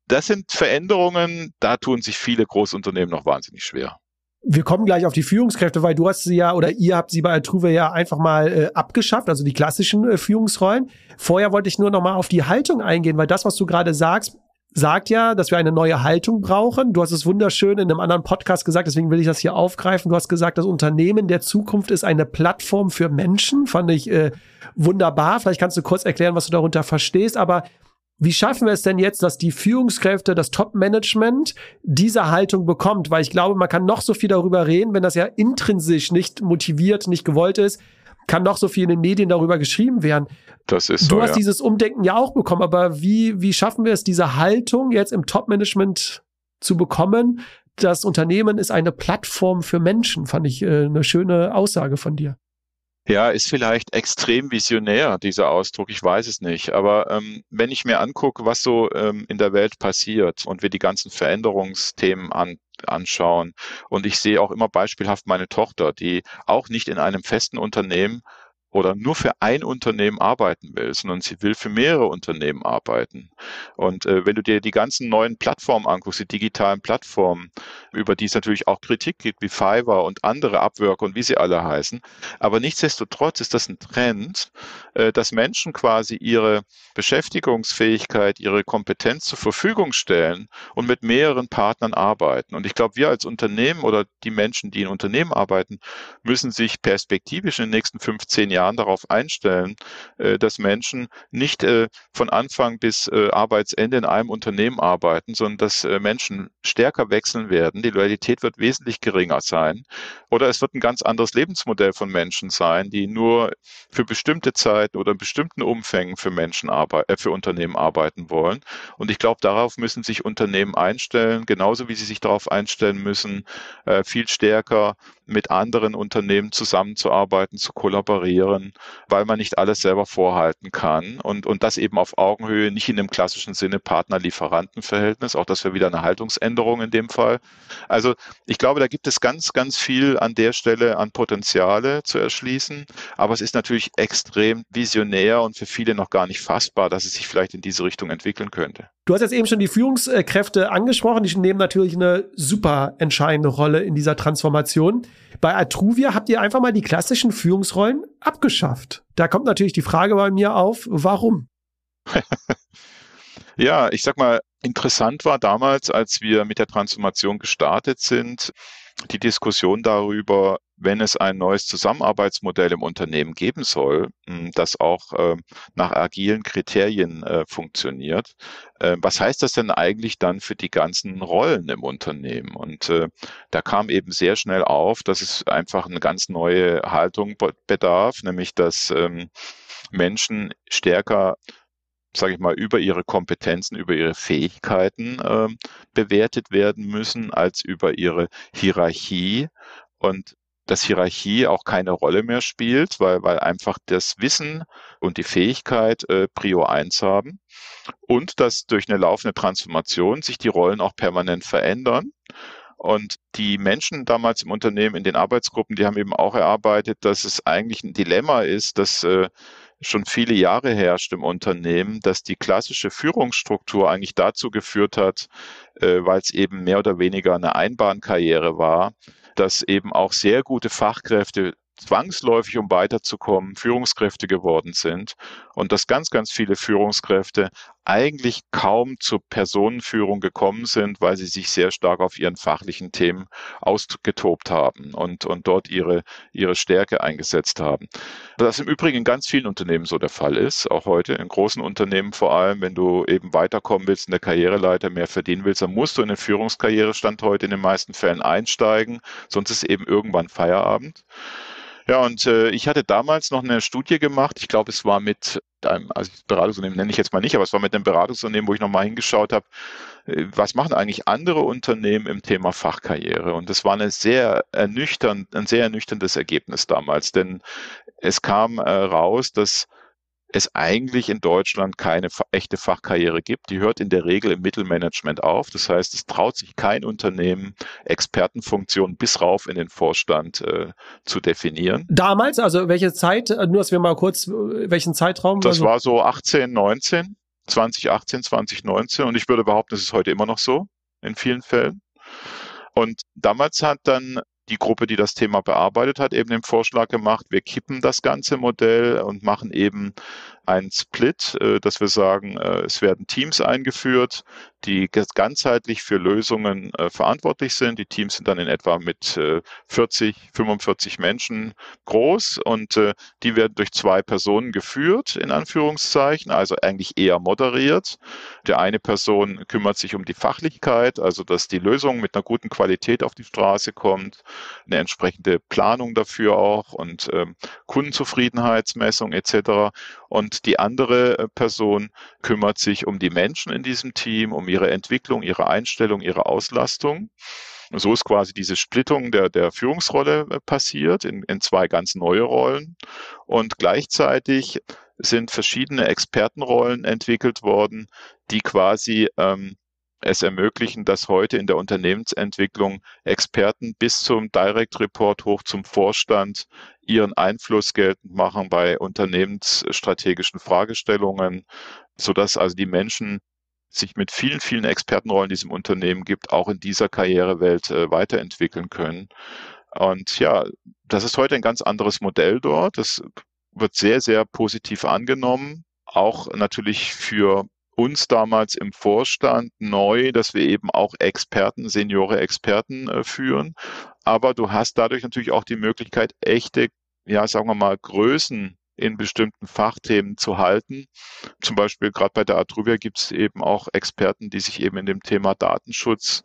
das sind Veränderungen, da tun sich viele Großunternehmen noch wahnsinnig schwer. Wir kommen gleich auf die Führungskräfte, weil du hast sie ja oder ihr habt sie bei Altruve ja einfach mal äh, abgeschafft, also die klassischen äh, Führungsrollen. Vorher wollte ich nur noch mal auf die Haltung eingehen, weil das, was du gerade sagst, sagt ja, dass wir eine neue Haltung brauchen. Du hast es wunderschön in einem anderen Podcast gesagt, deswegen will ich das hier aufgreifen. Du hast gesagt, das Unternehmen der Zukunft ist eine Plattform für Menschen. Fand ich äh, wunderbar. Vielleicht kannst du kurz erklären, was du darunter verstehst. Aber wie schaffen wir es denn jetzt, dass die Führungskräfte, das Top-Management diese Haltung bekommt? Weil ich glaube, man kann noch so viel darüber reden, wenn das ja intrinsisch nicht motiviert, nicht gewollt ist kann noch so viel in den Medien darüber geschrieben werden. Das ist so. Du hast ja. dieses Umdenken ja auch bekommen, aber wie, wie schaffen wir es, diese Haltung jetzt im Top-Management zu bekommen? Das Unternehmen ist eine Plattform für Menschen, fand ich äh, eine schöne Aussage von dir. Ja, ist vielleicht extrem visionär, dieser Ausdruck, ich weiß es nicht. Aber ähm, wenn ich mir angucke, was so ähm, in der Welt passiert und wir die ganzen Veränderungsthemen an, anschauen, und ich sehe auch immer beispielhaft meine Tochter, die auch nicht in einem festen Unternehmen oder nur für ein Unternehmen arbeiten will, sondern sie will für mehrere Unternehmen arbeiten. Und äh, wenn du dir die ganzen neuen Plattformen anguckst, die digitalen Plattformen, über die es natürlich auch Kritik gibt, wie Fiverr und andere Abwürge und wie sie alle heißen, aber nichtsdestotrotz ist das ein Trend, äh, dass Menschen quasi ihre Beschäftigungsfähigkeit, ihre Kompetenz zur Verfügung stellen und mit mehreren Partnern arbeiten. Und ich glaube, wir als Unternehmen oder die Menschen, die in Unternehmen arbeiten, müssen sich perspektivisch in den nächsten 15 Jahren Jahren darauf einstellen, äh, dass Menschen nicht äh, von Anfang bis äh, Arbeitsende in einem Unternehmen arbeiten, sondern dass Menschen stärker wechseln werden. Die Loyalität wird wesentlich geringer sein. Oder es wird ein ganz anderes Lebensmodell von Menschen sein, die nur für bestimmte Zeiten oder in bestimmten Umfängen für Menschen arbeiten, für Unternehmen arbeiten wollen. Und ich glaube, darauf müssen sich Unternehmen einstellen, genauso wie sie sich darauf einstellen müssen, viel stärker mit anderen Unternehmen zusammenzuarbeiten, zu kollaborieren, weil man nicht alles selber vorhalten kann und, und das eben auf Augenhöhe, nicht in dem klassischen Sinne Partner-Lieferanten-Verhältnis. Auch das wäre wieder eine Haltungsänderung in dem Fall. Also ich glaube, da gibt es ganz, ganz viel an der Stelle an Potenziale zu erschließen. Aber es ist natürlich extrem visionär und für viele noch gar nicht fassbar, dass es sich vielleicht in diese Richtung entwickeln könnte. Du hast jetzt eben schon die Führungskräfte angesprochen. Die nehmen natürlich eine super entscheidende Rolle in dieser Transformation. Bei Atruvia habt ihr einfach mal die klassischen Führungsrollen abgeschafft. Da kommt natürlich die Frage bei mir auf, warum? ja, ich sag mal, interessant war damals, als wir mit der Transformation gestartet sind, die Diskussion darüber, wenn es ein neues Zusammenarbeitsmodell im Unternehmen geben soll, hm, das auch äh, nach agilen Kriterien äh, funktioniert, äh, was heißt das denn eigentlich dann für die ganzen Rollen im Unternehmen? Und äh, da kam eben sehr schnell auf, dass es einfach eine ganz neue Haltung bedarf, nämlich dass ähm, Menschen stärker sage ich mal, über ihre Kompetenzen, über ihre Fähigkeiten äh, bewertet werden müssen als über ihre Hierarchie. Und dass Hierarchie auch keine Rolle mehr spielt, weil, weil einfach das Wissen und die Fähigkeit äh, Prio 1 haben und dass durch eine laufende Transformation sich die Rollen auch permanent verändern. Und die Menschen damals im Unternehmen, in den Arbeitsgruppen, die haben eben auch erarbeitet, dass es eigentlich ein Dilemma ist, dass äh, schon viele Jahre herrscht im Unternehmen, dass die klassische Führungsstruktur eigentlich dazu geführt hat, äh, weil es eben mehr oder weniger eine Einbahnkarriere war, dass eben auch sehr gute Fachkräfte zwangsläufig, um weiterzukommen, Führungskräfte geworden sind und dass ganz, ganz viele Führungskräfte eigentlich kaum zur Personenführung gekommen sind, weil sie sich sehr stark auf ihren fachlichen Themen ausgetobt haben und, und dort ihre, ihre Stärke eingesetzt haben. Das im Übrigen in ganz vielen Unternehmen so der Fall ist, auch heute in großen Unternehmen vor allem, wenn du eben weiterkommen willst in der Karriereleiter, mehr verdienen willst, dann musst du in eine Führungskarriere stand heute in den meisten Fällen einsteigen, sonst ist eben irgendwann Feierabend. Ja, und äh, ich hatte damals noch eine Studie gemacht. Ich glaube, es war mit einem, also Beratungsunternehmen nenne ich jetzt mal nicht, aber es war mit einem Beratungsunternehmen, wo ich nochmal hingeschaut habe, äh, was machen eigentlich andere Unternehmen im Thema Fachkarriere? Und das war eine sehr ernüchternd, ein sehr ernüchterndes Ergebnis damals, denn es kam äh, raus, dass es eigentlich in Deutschland keine echte Fachkarriere gibt. Die hört in der Regel im Mittelmanagement auf. Das heißt, es traut sich kein Unternehmen, Expertenfunktionen bis rauf in den Vorstand äh, zu definieren. Damals, also welche Zeit, äh, nur dass wir mal kurz, äh, welchen Zeitraum? Das also? war so 18, 19, 2018, 2019 und ich würde behaupten, es ist heute immer noch so in vielen Fällen. Und damals hat dann die Gruppe, die das Thema bearbeitet hat, eben den Vorschlag gemacht, wir kippen das ganze Modell und machen eben einen Split, äh, dass wir sagen, äh, es werden Teams eingeführt, die ganzheitlich für Lösungen äh, verantwortlich sind. Die Teams sind dann in etwa mit 40, 45 Menschen groß und die werden durch zwei Personen geführt, in Anführungszeichen, also eigentlich eher moderiert. Der eine Person kümmert sich um die Fachlichkeit, also dass die Lösung mit einer guten Qualität auf die Straße kommt, eine entsprechende Planung dafür auch und ähm, Kundenzufriedenheitsmessung etc. Und die andere äh, Person kümmert sich um die Menschen in diesem Team, um ihre Entwicklung, ihre Einstellung, ihre Auslastung. So ist quasi diese Splittung der, der Führungsrolle äh, passiert in, in zwei ganz neue Rollen. Und gleichzeitig sind verschiedene Expertenrollen entwickelt worden, die quasi ähm, es ermöglichen, dass heute in der Unternehmensentwicklung Experten bis zum Direct Report hoch zum Vorstand ihren Einfluss geltend machen bei unternehmensstrategischen Fragestellungen, sodass also die Menschen sich mit vielen, vielen Expertenrollen, die es Unternehmen gibt, auch in dieser Karrierewelt äh, weiterentwickeln können. Und ja, das ist heute ein ganz anderes Modell dort. Das wird sehr, sehr positiv angenommen. Auch natürlich für uns damals im Vorstand neu, dass wir eben auch Experten, Seniore Experten äh, führen. Aber du hast dadurch natürlich auch die Möglichkeit, echte, ja, sagen wir mal, Größen in bestimmten Fachthemen zu halten. Zum Beispiel gerade bei der Atruvia gibt es eben auch Experten, die sich eben in dem Thema Datenschutz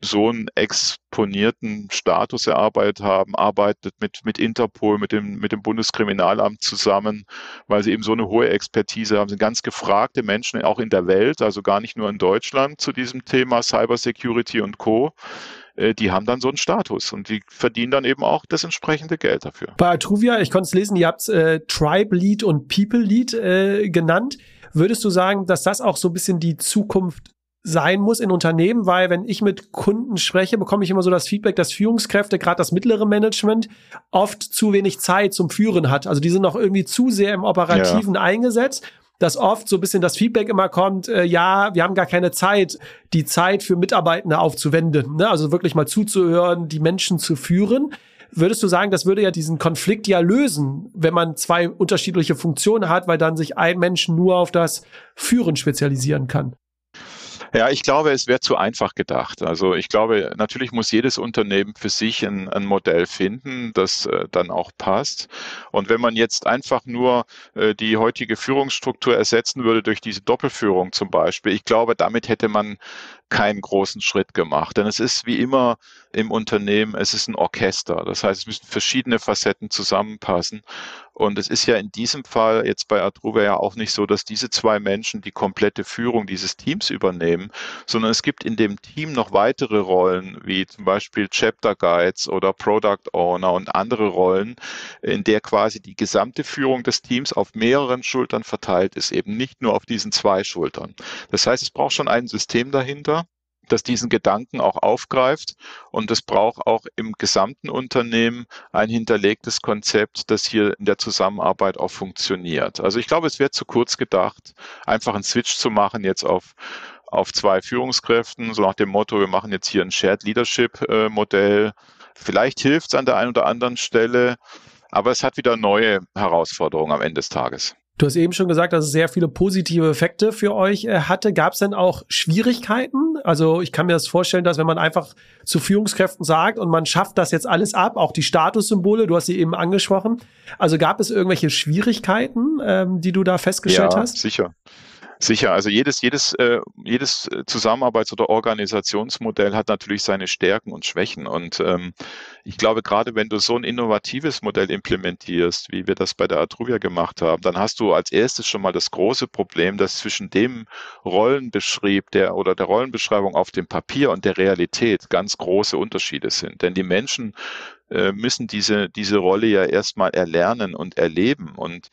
so einen exponierten Status erarbeitet haben, arbeitet mit, mit Interpol, mit dem, mit dem Bundeskriminalamt zusammen, weil sie eben so eine hohe Expertise haben, sind ganz gefragte Menschen auch in der Welt, also gar nicht nur in Deutschland zu diesem Thema Cybersecurity und Co äh, die haben dann so einen Status und die verdienen dann eben auch das entsprechende Geld dafür. Bei Atruvia, ich konnte es lesen, ihr habt äh, Tribe Lead und People Lead äh, genannt. Würdest du sagen, dass das auch so ein bisschen die Zukunft sein muss in Unternehmen, weil wenn ich mit Kunden spreche, bekomme ich immer so das Feedback, dass Führungskräfte, gerade das mittlere Management, oft zu wenig Zeit zum Führen hat. Also die sind noch irgendwie zu sehr im Operativen ja. eingesetzt dass oft so ein bisschen das Feedback immer kommt, äh, ja, wir haben gar keine Zeit, die Zeit für Mitarbeitende aufzuwenden. Ne? Also wirklich mal zuzuhören, die Menschen zu führen. Würdest du sagen, das würde ja diesen Konflikt ja lösen, wenn man zwei unterschiedliche Funktionen hat, weil dann sich ein Mensch nur auf das Führen spezialisieren kann? Ja, ich glaube, es wäre zu einfach gedacht. Also ich glaube, natürlich muss jedes Unternehmen für sich ein, ein Modell finden, das äh, dann auch passt. Und wenn man jetzt einfach nur äh, die heutige Führungsstruktur ersetzen würde durch diese Doppelführung zum Beispiel, ich glaube, damit hätte man keinen großen Schritt gemacht. Denn es ist wie immer im Unternehmen, es ist ein Orchester. Das heißt, es müssen verschiedene Facetten zusammenpassen. Und es ist ja in diesem Fall jetzt bei Adruva ja auch nicht so, dass diese zwei Menschen die komplette Führung dieses Teams übernehmen, sondern es gibt in dem Team noch weitere Rollen, wie zum Beispiel Chapter Guides oder Product Owner und andere Rollen, in der quasi die gesamte Führung des Teams auf mehreren Schultern verteilt ist, eben nicht nur auf diesen zwei Schultern. Das heißt, es braucht schon ein System dahinter das diesen Gedanken auch aufgreift. Und es braucht auch im gesamten Unternehmen ein hinterlegtes Konzept, das hier in der Zusammenarbeit auch funktioniert. Also ich glaube, es wird zu kurz gedacht, einfach einen Switch zu machen jetzt auf auf zwei Führungskräften, so nach dem Motto, wir machen jetzt hier ein Shared Leadership äh, Modell Vielleicht hilft es an der einen oder anderen Stelle, aber es hat wieder neue Herausforderungen am Ende des Tages. Du hast eben schon gesagt, dass es sehr viele positive Effekte für euch äh, hatte. Gab es denn auch Schwierigkeiten? Also ich kann mir das vorstellen, dass wenn man einfach zu Führungskräften sagt und man schafft das jetzt alles ab, auch die Statussymbole, du hast sie eben angesprochen. Also gab es irgendwelche Schwierigkeiten, ähm, die du da festgestellt ja, hast? Sicher. Sicher, also jedes, jedes, äh, jedes Zusammenarbeits- oder Organisationsmodell hat natürlich seine Stärken und Schwächen. Und ähm, ich glaube, gerade wenn du so ein innovatives Modell implementierst, wie wir das bei der Atruvia gemacht haben, dann hast du als erstes schon mal das große Problem, dass zwischen dem Rollenbeschrieb der oder der Rollenbeschreibung auf dem Papier und der Realität ganz große Unterschiede sind. Denn die Menschen äh, müssen diese, diese Rolle ja erstmal erlernen und erleben. Und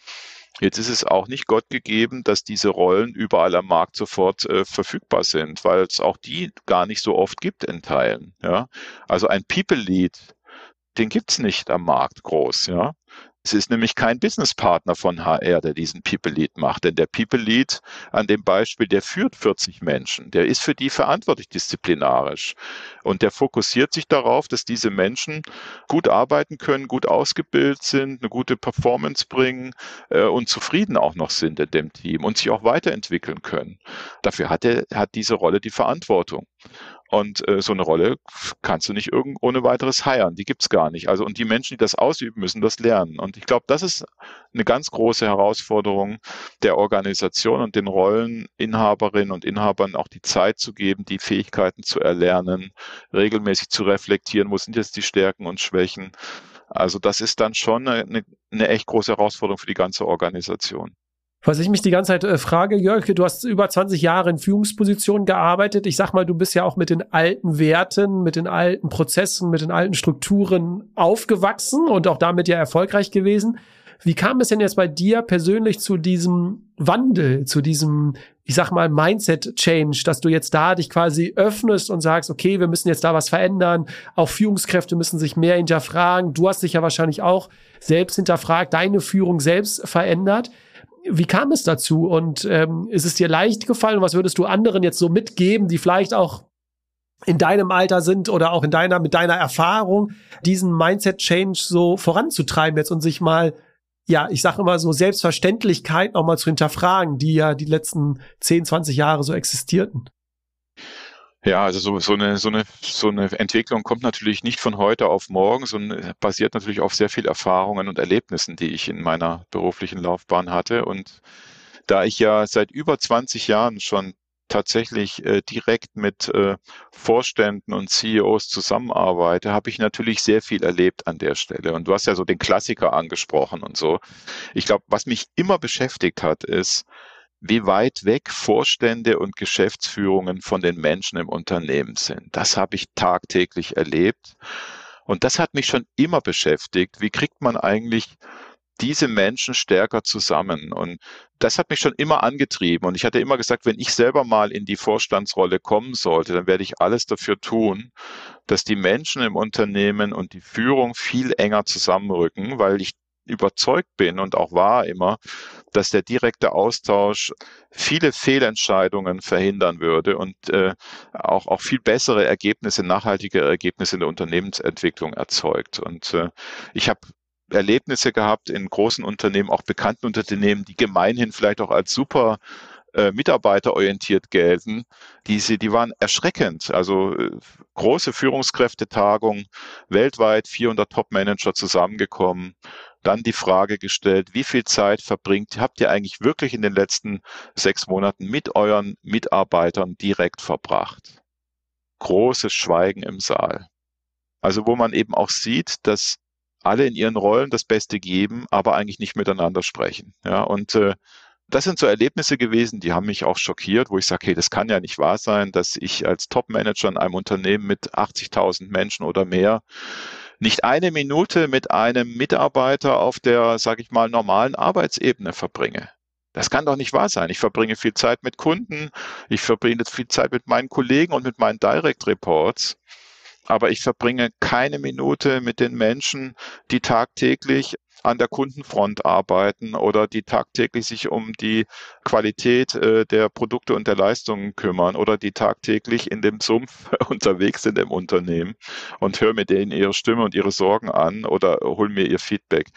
Jetzt ist es auch nicht Gott gegeben, dass diese Rollen überall am Markt sofort äh, verfügbar sind, weil es auch die gar nicht so oft gibt in Teilen. Ja? Also ein People Lead, den gibt's nicht am Markt groß. Ja? Es ist nämlich kein Businesspartner von HR, der diesen People Lead macht. Denn der People Lead an dem Beispiel, der führt 40 Menschen. Der ist für die verantwortlich disziplinarisch. Und der fokussiert sich darauf, dass diese Menschen gut arbeiten können, gut ausgebildet sind, eine gute Performance bringen äh, und zufrieden auch noch sind in dem Team und sich auch weiterentwickeln können. Dafür hat, er, hat diese Rolle die Verantwortung. Und äh, so eine Rolle kannst du nicht irgend ohne weiteres heiern. Die gibt's gar nicht. Also und die Menschen, die das ausüben, müssen das lernen. Und ich glaube, das ist eine ganz große Herausforderung der Organisation und den Rolleninhaberinnen und Inhabern auch die Zeit zu geben, die Fähigkeiten zu erlernen, regelmäßig zu reflektieren, wo sind jetzt die Stärken und Schwächen. Also das ist dann schon eine, eine echt große Herausforderung für die ganze Organisation. Was ich mich die ganze Zeit äh, frage, Jörg, du hast über 20 Jahre in Führungspositionen gearbeitet. Ich sag mal, du bist ja auch mit den alten Werten, mit den alten Prozessen, mit den alten Strukturen aufgewachsen und auch damit ja erfolgreich gewesen. Wie kam es denn jetzt bei dir persönlich zu diesem Wandel, zu diesem, ich sag mal, Mindset-Change, dass du jetzt da dich quasi öffnest und sagst, okay, wir müssen jetzt da was verändern. Auch Führungskräfte müssen sich mehr hinterfragen. Du hast dich ja wahrscheinlich auch selbst hinterfragt, deine Führung selbst verändert. Wie kam es dazu und ähm, ist es dir leicht gefallen? Was würdest du anderen jetzt so mitgeben, die vielleicht auch in deinem Alter sind oder auch in deiner, mit deiner Erfahrung, diesen Mindset-Change so voranzutreiben jetzt und sich mal, ja, ich sage immer so Selbstverständlichkeit nochmal zu hinterfragen, die ja die letzten 10, 20 Jahre so existierten? Ja, also so, so, eine, so, eine, so eine Entwicklung kommt natürlich nicht von heute auf morgen, sondern basiert natürlich auf sehr viel Erfahrungen und Erlebnissen, die ich in meiner beruflichen Laufbahn hatte. Und da ich ja seit über 20 Jahren schon tatsächlich äh, direkt mit äh, Vorständen und CEOs zusammenarbeite, habe ich natürlich sehr viel erlebt an der Stelle. Und du hast ja so den Klassiker angesprochen und so. Ich glaube, was mich immer beschäftigt hat, ist, wie weit weg Vorstände und Geschäftsführungen von den Menschen im Unternehmen sind. Das habe ich tagtäglich erlebt. Und das hat mich schon immer beschäftigt. Wie kriegt man eigentlich diese Menschen stärker zusammen? Und das hat mich schon immer angetrieben. Und ich hatte immer gesagt, wenn ich selber mal in die Vorstandsrolle kommen sollte, dann werde ich alles dafür tun, dass die Menschen im Unternehmen und die Führung viel enger zusammenrücken, weil ich überzeugt bin und auch war immer, dass der direkte Austausch viele Fehlentscheidungen verhindern würde und äh, auch, auch viel bessere Ergebnisse, nachhaltige Ergebnisse in der Unternehmensentwicklung erzeugt. Und äh, ich habe Erlebnisse gehabt in großen Unternehmen, auch bekannten Unternehmen, die gemeinhin vielleicht auch als super äh, mitarbeiterorientiert gelten, diese, die waren erschreckend. Also äh, große Führungskräftetagung, weltweit 400 Top-Manager zusammengekommen dann die Frage gestellt, wie viel Zeit verbringt, habt ihr eigentlich wirklich in den letzten sechs Monaten mit euren Mitarbeitern direkt verbracht? Großes Schweigen im Saal. Also wo man eben auch sieht, dass alle in ihren Rollen das Beste geben, aber eigentlich nicht miteinander sprechen. Ja, und äh, das sind so Erlebnisse gewesen, die haben mich auch schockiert, wo ich sage, hey, das kann ja nicht wahr sein, dass ich als Top-Manager in einem Unternehmen mit 80.000 Menschen oder mehr nicht eine Minute mit einem Mitarbeiter auf der, sage ich mal, normalen Arbeitsebene verbringe. Das kann doch nicht wahr sein. Ich verbringe viel Zeit mit Kunden, ich verbringe viel Zeit mit meinen Kollegen und mit meinen Direct Reports. Aber ich verbringe keine Minute mit den Menschen, die tagtäglich an der Kundenfront arbeiten oder die tagtäglich sich um die Qualität äh, der Produkte und der Leistungen kümmern oder die tagtäglich in dem Sumpf unterwegs sind im Unternehmen und höre mir denen ihre Stimme und ihre Sorgen an oder hol mir ihr Feedback.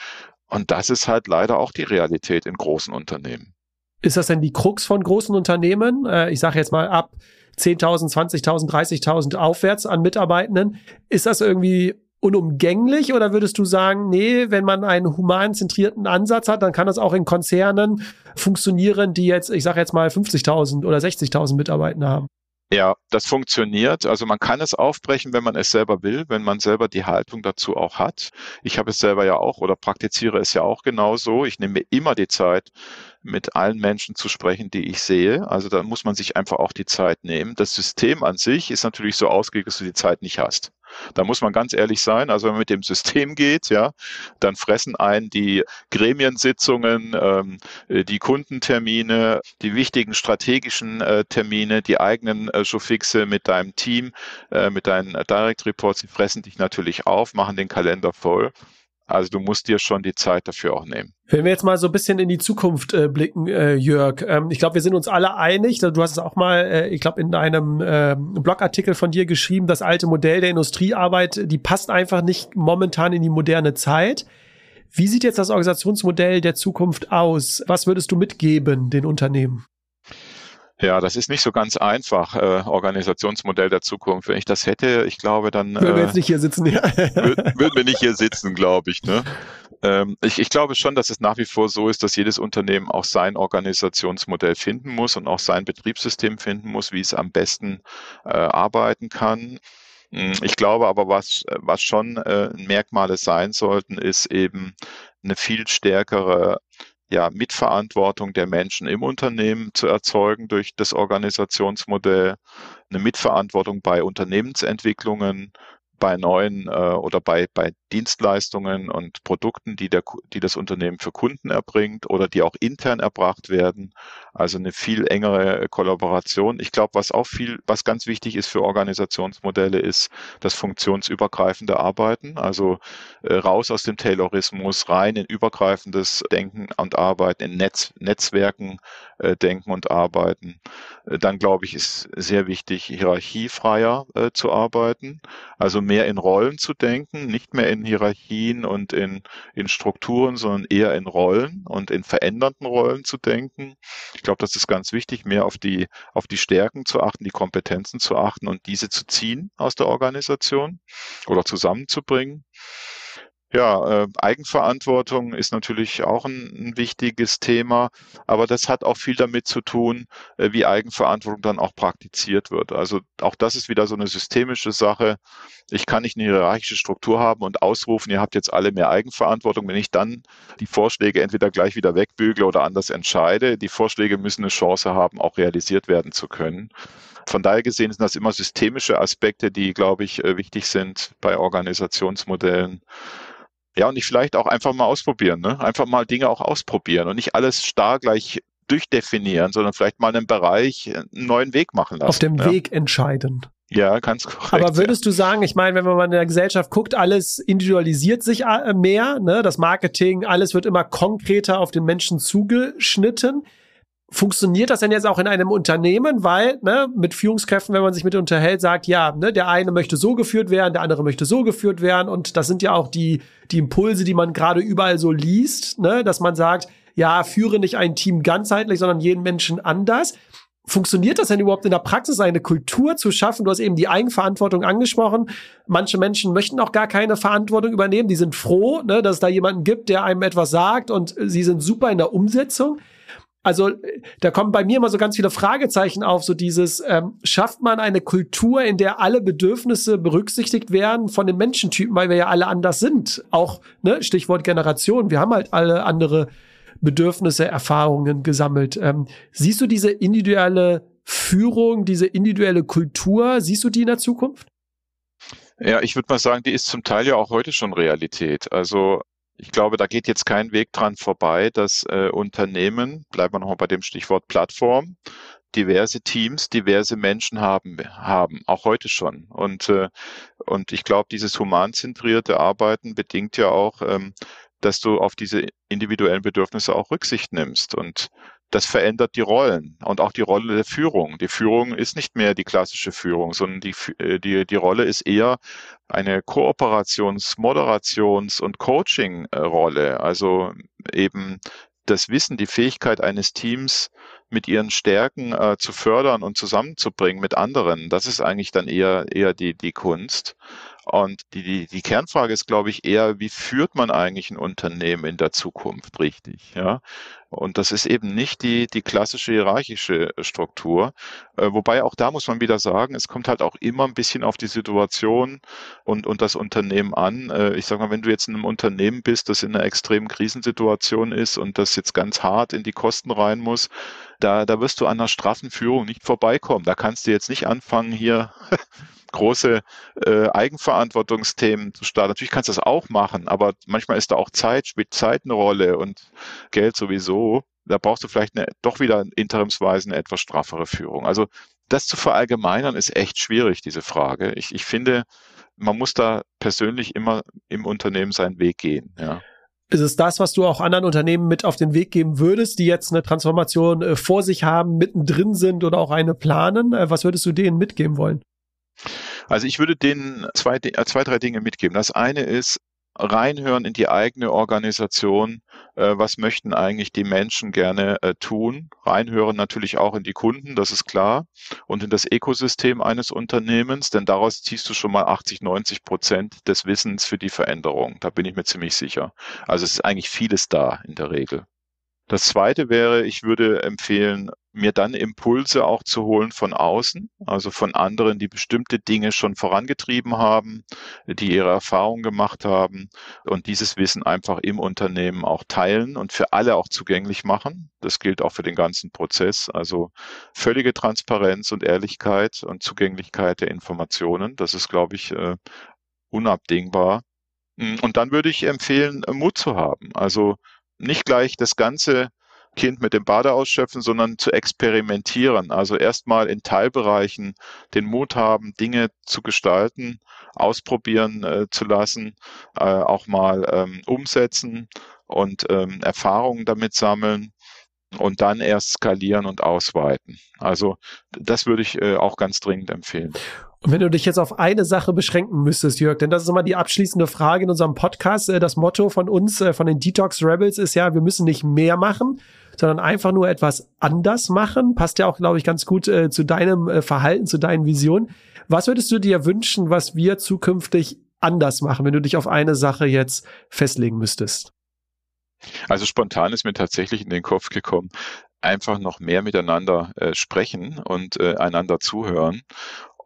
Und das ist halt leider auch die Realität in großen Unternehmen. Ist das denn die Krux von großen Unternehmen? Äh, ich sage jetzt mal ab 10.000, 20.000, 30.000 aufwärts an Mitarbeitenden. Ist das irgendwie unumgänglich oder würdest du sagen, nee, wenn man einen humanzentrierten Ansatz hat, dann kann das auch in Konzernen funktionieren, die jetzt, ich sage jetzt mal 50.000 oder 60.000 Mitarbeiter haben? Ja, das funktioniert. Also man kann es aufbrechen, wenn man es selber will, wenn man selber die Haltung dazu auch hat. Ich habe es selber ja auch oder praktiziere es ja auch genauso. Ich nehme mir immer die Zeit, mit allen Menschen zu sprechen, die ich sehe. Also da muss man sich einfach auch die Zeit nehmen. Das System an sich ist natürlich so ausgelegt, dass du die Zeit nicht hast. Da muss man ganz ehrlich sein. Also wenn man mit dem System geht, ja, dann fressen ein die Gremiensitzungen, ähm, die Kundentermine, die wichtigen strategischen äh, Termine, die eigenen äh, Showfixe mit deinem Team, äh, mit deinen Direct Reports, die fressen dich natürlich auf, machen den Kalender voll. Also du musst dir schon die Zeit dafür auch nehmen. Wenn wir jetzt mal so ein bisschen in die Zukunft äh, blicken, äh, Jörg, ähm, ich glaube, wir sind uns alle einig. Du hast es auch mal, äh, ich glaube, in einem äh, Blogartikel von dir geschrieben, das alte Modell der Industriearbeit, die passt einfach nicht momentan in die moderne Zeit. Wie sieht jetzt das Organisationsmodell der Zukunft aus? Was würdest du mitgeben den Unternehmen? Ja, das ist nicht so ganz einfach, äh, Organisationsmodell der Zukunft. Wenn ich das hätte, ich glaube, dann würden wir jetzt nicht hier sitzen. Ja. würden, würden wir nicht hier sitzen, glaube ich. Ne? Ähm, ich, ich glaube schon, dass es nach wie vor so ist, dass jedes Unternehmen auch sein Organisationsmodell finden muss und auch sein Betriebssystem finden muss, wie es am besten äh, arbeiten kann. Hm, ich glaube aber, was, was schon äh, Merkmale sein sollten, ist eben eine viel stärkere ja, Mitverantwortung der Menschen im Unternehmen zu erzeugen durch das Organisationsmodell, eine Mitverantwortung bei Unternehmensentwicklungen, bei neuen äh, oder bei, bei Dienstleistungen und Produkten, die, der, die das Unternehmen für Kunden erbringt oder die auch intern erbracht werden. Also eine viel engere Kollaboration. Ich glaube, was auch viel, was ganz wichtig ist für Organisationsmodelle, ist das funktionsübergreifende Arbeiten. Also äh, raus aus dem Taylorismus, rein in übergreifendes Denken und Arbeiten, in Netz, Netzwerken äh, denken und arbeiten. Äh, dann glaube ich, ist sehr wichtig, hierarchiefreier äh, zu arbeiten. Also mehr in Rollen zu denken, nicht mehr in Hierarchien und in, in Strukturen, sondern eher in Rollen und in verändernden Rollen zu denken. Ich glaube, das ist ganz wichtig, mehr auf die, auf die Stärken zu achten, die Kompetenzen zu achten und diese zu ziehen aus der Organisation oder zusammenzubringen. Ja, äh, Eigenverantwortung ist natürlich auch ein, ein, wichtiges Thema, aber das hat auch viel damit zu tun, äh, wie Eigenverantwortung dann auch praktiziert wird. Also auch das ist wieder so eine systemische Sache. Ich kann nicht eine hierarchische Struktur haben und ausrufen, ihr habt jetzt alle mehr Eigenverantwortung, wenn ich dann die Vorschläge entweder gleich wieder wegbügle oder anders entscheide. Die Vorschläge müssen eine Chance haben, auch realisiert werden zu können. Von daher gesehen sind das immer systemische Aspekte, die, glaube ich, äh, wichtig sind bei Organisationsmodellen. Ja, und ich vielleicht auch einfach mal ausprobieren, ne? Einfach mal Dinge auch ausprobieren und nicht alles starr gleich durchdefinieren, sondern vielleicht mal einen Bereich einen neuen Weg machen lassen. Auf dem ja. Weg entscheiden. Ja, ganz korrekt. Aber würdest ja. du sagen, ich meine, wenn man mal in der Gesellschaft guckt, alles individualisiert sich äh, mehr, ne? Das Marketing, alles wird immer konkreter auf den Menschen zugeschnitten. Funktioniert das denn jetzt auch in einem Unternehmen? Weil, ne, mit Führungskräften, wenn man sich mit unterhält, sagt, ja, ne, der eine möchte so geführt werden, der andere möchte so geführt werden. Und das sind ja auch die, die Impulse, die man gerade überall so liest, ne, dass man sagt, ja, führe nicht ein Team ganzheitlich, sondern jeden Menschen anders. Funktioniert das denn überhaupt in der Praxis, eine Kultur zu schaffen? Du hast eben die Eigenverantwortung angesprochen. Manche Menschen möchten auch gar keine Verantwortung übernehmen. Die sind froh, ne, dass es da jemanden gibt, der einem etwas sagt und sie sind super in der Umsetzung. Also da kommen bei mir immer so ganz viele Fragezeichen auf, so dieses, ähm, schafft man eine Kultur, in der alle Bedürfnisse berücksichtigt werden von den Menschentypen, weil wir ja alle anders sind. Auch, ne, Stichwort Generation, wir haben halt alle andere Bedürfnisse, Erfahrungen gesammelt. Ähm, siehst du diese individuelle Führung, diese individuelle Kultur, siehst du die in der Zukunft? Ja, ich würde mal sagen, die ist zum Teil ja auch heute schon Realität. Also ich glaube, da geht jetzt kein Weg dran vorbei, dass äh, Unternehmen, bleiben wir nochmal bei dem Stichwort Plattform, diverse Teams, diverse Menschen haben, haben, auch heute schon. Und, äh, und ich glaube, dieses humanzentrierte Arbeiten bedingt ja auch, ähm, dass du auf diese individuellen Bedürfnisse auch Rücksicht nimmst. Und das verändert die Rollen und auch die Rolle der Führung. Die Führung ist nicht mehr die klassische Führung, sondern die, äh, die, die Rolle ist eher eine Kooperations-, Moderations- und Coaching-Rolle. Also eben das Wissen, die Fähigkeit eines Teams mit ihren Stärken äh, zu fördern und zusammenzubringen mit anderen, das ist eigentlich dann eher, eher die, die Kunst. Und die, die, die Kernfrage ist, glaube ich, eher, wie führt man eigentlich ein Unternehmen in der Zukunft richtig? Ja? Und das ist eben nicht die, die klassische hierarchische Struktur. Äh, wobei auch da muss man wieder sagen, es kommt halt auch immer ein bisschen auf die Situation und, und das Unternehmen an. Äh, ich sage mal, wenn du jetzt in einem Unternehmen bist, das in einer extremen Krisensituation ist und das jetzt ganz hart in die Kosten rein muss, da, da wirst du an einer straffen Führung nicht vorbeikommen. Da kannst du jetzt nicht anfangen, hier große äh, Eigenverantwortungsthemen zu starten. Natürlich kannst du das auch machen, aber manchmal ist da auch Zeit, spielt Zeit eine Rolle und Geld sowieso. Da brauchst du vielleicht eine, doch wieder interimsweise eine etwas straffere Führung. Also das zu verallgemeinern ist echt schwierig, diese Frage. Ich, ich finde, man muss da persönlich immer im Unternehmen seinen Weg gehen. Ja. Ist es das, was du auch anderen Unternehmen mit auf den Weg geben würdest, die jetzt eine Transformation äh, vor sich haben, mittendrin sind oder auch eine planen? Äh, was würdest du denen mitgeben wollen? Also ich würde denen zwei, äh, zwei, drei Dinge mitgeben. Das eine ist, reinhören in die eigene Organisation. Äh, was möchten eigentlich die Menschen gerne äh, tun? Reinhören natürlich auch in die Kunden, das ist klar, und in das Ökosystem eines Unternehmens, denn daraus ziehst du schon mal 80, 90 Prozent des Wissens für die Veränderung. Da bin ich mir ziemlich sicher. Also es ist eigentlich vieles da in der Regel. Das zweite wäre, ich würde empfehlen, mir dann Impulse auch zu holen von außen, also von anderen, die bestimmte Dinge schon vorangetrieben haben, die ihre Erfahrungen gemacht haben und dieses Wissen einfach im Unternehmen auch teilen und für alle auch zugänglich machen. Das gilt auch für den ganzen Prozess. Also völlige Transparenz und Ehrlichkeit und Zugänglichkeit der Informationen. Das ist, glaube ich, äh, unabdingbar. Und dann würde ich empfehlen, Mut zu haben. Also nicht gleich das ganze Kind mit dem Bade ausschöpfen, sondern zu experimentieren. Also erstmal in Teilbereichen den Mut haben, Dinge zu gestalten, ausprobieren äh, zu lassen, äh, auch mal ähm, umsetzen und ähm, Erfahrungen damit sammeln und dann erst skalieren und ausweiten. Also das würde ich äh, auch ganz dringend empfehlen. Und wenn du dich jetzt auf eine Sache beschränken müsstest, Jörg, denn das ist immer die abschließende Frage in unserem Podcast. Äh, das Motto von uns, äh, von den Detox Rebels, ist ja, wir müssen nicht mehr machen, sondern einfach nur etwas anders machen. Passt ja auch, glaube ich, ganz gut äh, zu deinem Verhalten, zu deinen Visionen. Was würdest du dir wünschen, was wir zukünftig anders machen, wenn du dich auf eine Sache jetzt festlegen müsstest? Also spontan ist mir tatsächlich in den Kopf gekommen, einfach noch mehr miteinander äh, sprechen und äh, einander zuhören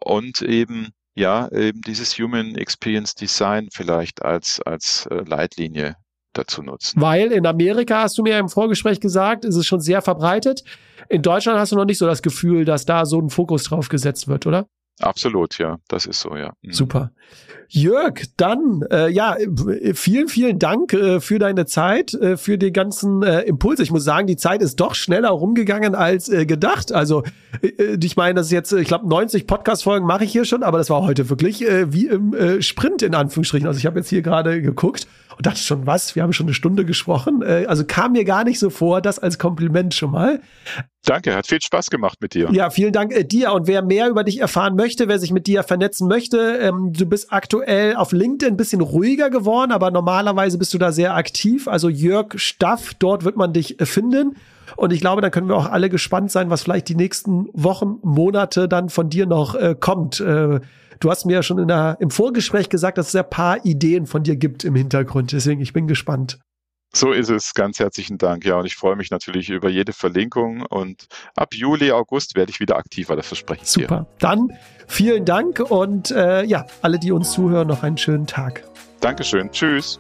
und eben ja, eben dieses Human Experience Design vielleicht als, als äh, Leitlinie dazu nutzen. Weil in Amerika, hast du mir im Vorgespräch gesagt, ist es schon sehr verbreitet. In Deutschland hast du noch nicht so das Gefühl, dass da so ein Fokus drauf gesetzt wird, oder? Absolut, ja, das ist so, ja. Mhm. Super. Jörg, dann äh, ja, vielen, vielen Dank äh, für deine Zeit, äh, für die ganzen äh, Impulse. Ich muss sagen, die Zeit ist doch schneller rumgegangen als äh, gedacht. Also äh, äh ich meine, das ist jetzt, ich glaube, 90 Podcast-Folgen mache ich hier schon, aber das war heute wirklich äh, wie im äh, Sprint in Anführungsstrichen. Also ich habe jetzt hier gerade geguckt und dachte schon, was, wir haben schon eine Stunde gesprochen. Äh, also kam mir gar nicht so vor, das als Kompliment schon mal. Danke, hat viel Spaß gemacht mit dir. Ja, vielen Dank äh, dir. Und wer mehr über dich erfahren möchte, wer sich mit dir vernetzen möchte, ähm, du bist aktuell auf LinkedIn ein bisschen ruhiger geworden, aber normalerweise bist du da sehr aktiv. Also Jörg Staff, dort wird man dich äh, finden. Und ich glaube, da können wir auch alle gespannt sein, was vielleicht die nächsten Wochen, Monate dann von dir noch äh, kommt. Äh, Du hast mir ja schon in der, im Vorgespräch gesagt, dass es ein paar Ideen von dir gibt im Hintergrund. Deswegen, ich bin gespannt. So ist es. Ganz herzlichen Dank. Ja, und ich freue mich natürlich über jede Verlinkung. Und ab Juli, August werde ich wieder aktiver. Das verspreche ich Super. Dir. Dann vielen Dank und äh, ja, alle, die uns zuhören, noch einen schönen Tag. Dankeschön. Tschüss.